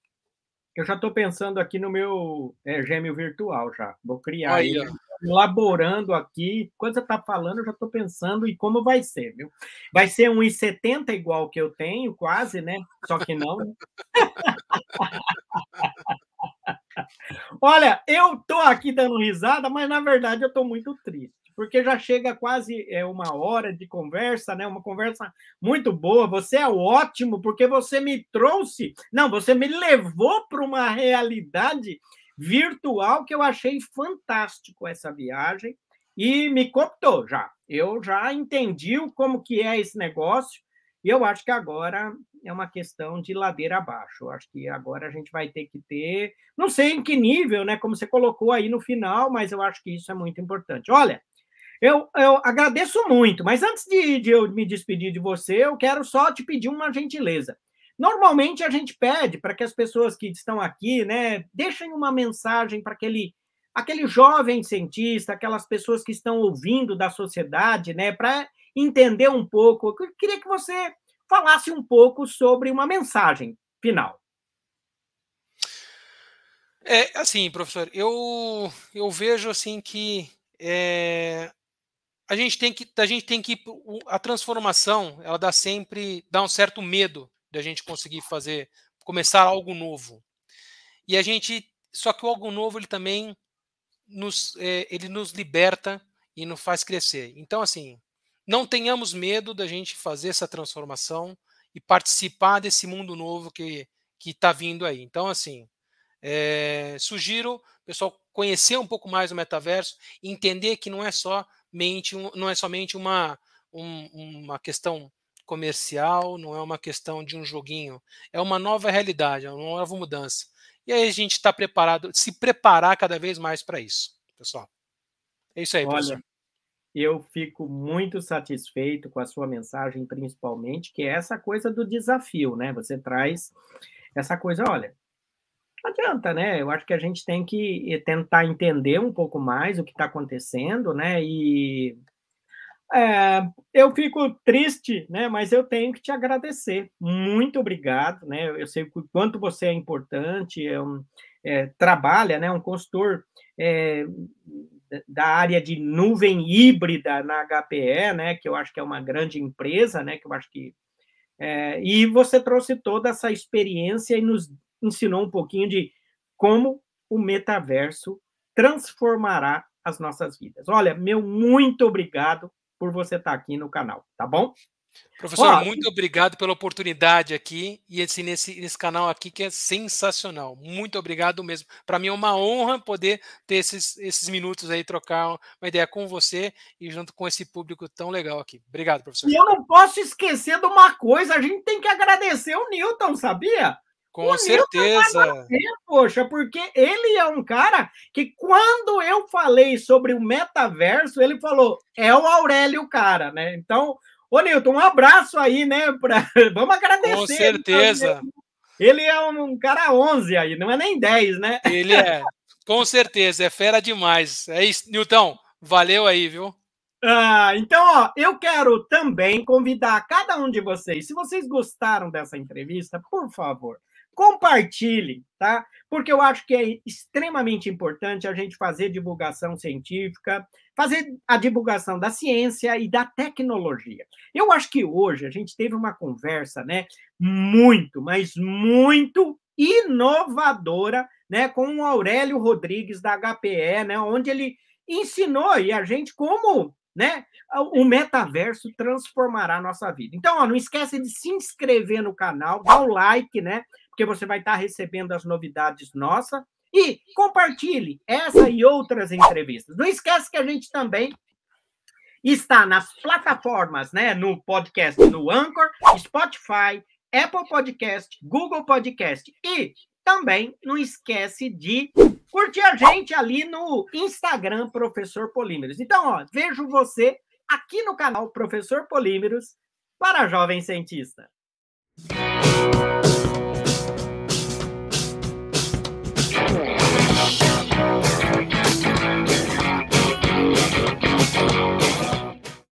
Eu já estou pensando aqui no meu é, gêmeo virtual já. Vou criar Aí, ele, elaborando aqui. Quando você está falando, eu já estou pensando em como vai ser, viu? Vai ser um I70 igual que eu tenho, quase, né? Só que não. Né? <laughs> Olha, eu estou aqui dando risada, mas na verdade eu estou muito triste porque já chega quase é, uma hora de conversa, né? Uma conversa muito boa. Você é ótimo, porque você me trouxe, não, você me levou para uma realidade virtual que eu achei fantástico essa viagem e me cooptou já. Eu já entendi como que é esse negócio e eu acho que agora é uma questão de ladeira abaixo. Eu acho que agora a gente vai ter que ter, não sei em que nível, né? Como você colocou aí no final, mas eu acho que isso é muito importante. Olha, eu, eu agradeço muito, mas antes de, de eu me despedir de você, eu quero só te pedir uma gentileza. Normalmente a gente pede para que as pessoas que estão aqui, né, deixem uma mensagem para aquele aquele jovem cientista, aquelas pessoas que estão ouvindo da sociedade, né, para entender um pouco. Eu queria que você falasse um pouco sobre uma mensagem final. É assim, professor, eu eu vejo assim que é, a gente tem que a gente tem que a transformação ela dá sempre dá um certo medo de a gente conseguir fazer começar algo novo. E a gente só que o algo novo ele também nos é, ele nos liberta e nos faz crescer. Então assim não tenhamos medo da gente fazer essa transformação e participar desse mundo novo que que está vindo aí. Então assim é, sugiro pessoal conhecer um pouco mais o metaverso entender que não é só mente, não é somente uma, um, uma questão comercial, não é uma questão de um joguinho, é uma nova realidade, é uma nova mudança. E aí a gente está preparado, se preparar cada vez mais para isso, pessoal. É isso aí, Olha, Eu fico muito satisfeito com a sua mensagem, principalmente, que é essa coisa do desafio, né? Você traz essa coisa, olha, não adianta, né? Eu acho que a gente tem que eh, tentar entender um pouco mais o que está acontecendo, né? E é, eu fico triste, né? Mas eu tenho que te agradecer. Muito obrigado, né? Eu sei o quanto você é importante, é um, é, trabalha, né? Um consultor é, da área de nuvem híbrida na HPE, né? Que eu acho que é uma grande empresa, né? Que eu acho que é, e você trouxe toda essa experiência e nos ensinou um pouquinho de como o metaverso transformará as nossas vidas. Olha, meu muito obrigado por você estar aqui no canal, tá bom? Professor, Ó, muito obrigado pela oportunidade aqui e esse, nesse, nesse canal aqui que é sensacional. Muito obrigado mesmo. Para mim é uma honra poder ter esses, esses minutos aí, trocar uma ideia com você e junto com esse público tão legal aqui. Obrigado, professor. E eu não posso esquecer de uma coisa, a gente tem que agradecer o Newton, sabia? Com o certeza. poxa, porque ele é um cara que, quando eu falei sobre o metaverso, ele falou: é o Aurélio, cara, né? Então, ô Nilton, um abraço aí, né? Pra... <laughs> Vamos agradecer. Com certeza. Ele é um cara 11 aí, não é nem 10, né? Ele é, com certeza, é fera demais. É isso, Nilton, valeu aí, viu? Ah, então, ó, eu quero também convidar cada um de vocês, se vocês gostaram dessa entrevista, por favor, compartilhe, tá? Porque eu acho que é extremamente importante a gente fazer divulgação científica, fazer a divulgação da ciência e da tecnologia. Eu acho que hoje a gente teve uma conversa, né, muito, mas muito inovadora, né, com o Aurélio Rodrigues da HPE, né, onde ele ensinou e a gente como né? O metaverso transformará a nossa vida. Então, ó, não esquece de se inscrever no canal, dar o like, né? Porque você vai estar recebendo as novidades nossas. E compartilhe essa e outras entrevistas. Não esquece que a gente também está nas plataformas, né? No podcast, no Anchor, Spotify, Apple Podcast, Google Podcast e também não esquece de curtir a gente ali no Instagram Professor Polímeros. Então, ó, vejo você aqui no canal Professor Polímeros para jovem cientista.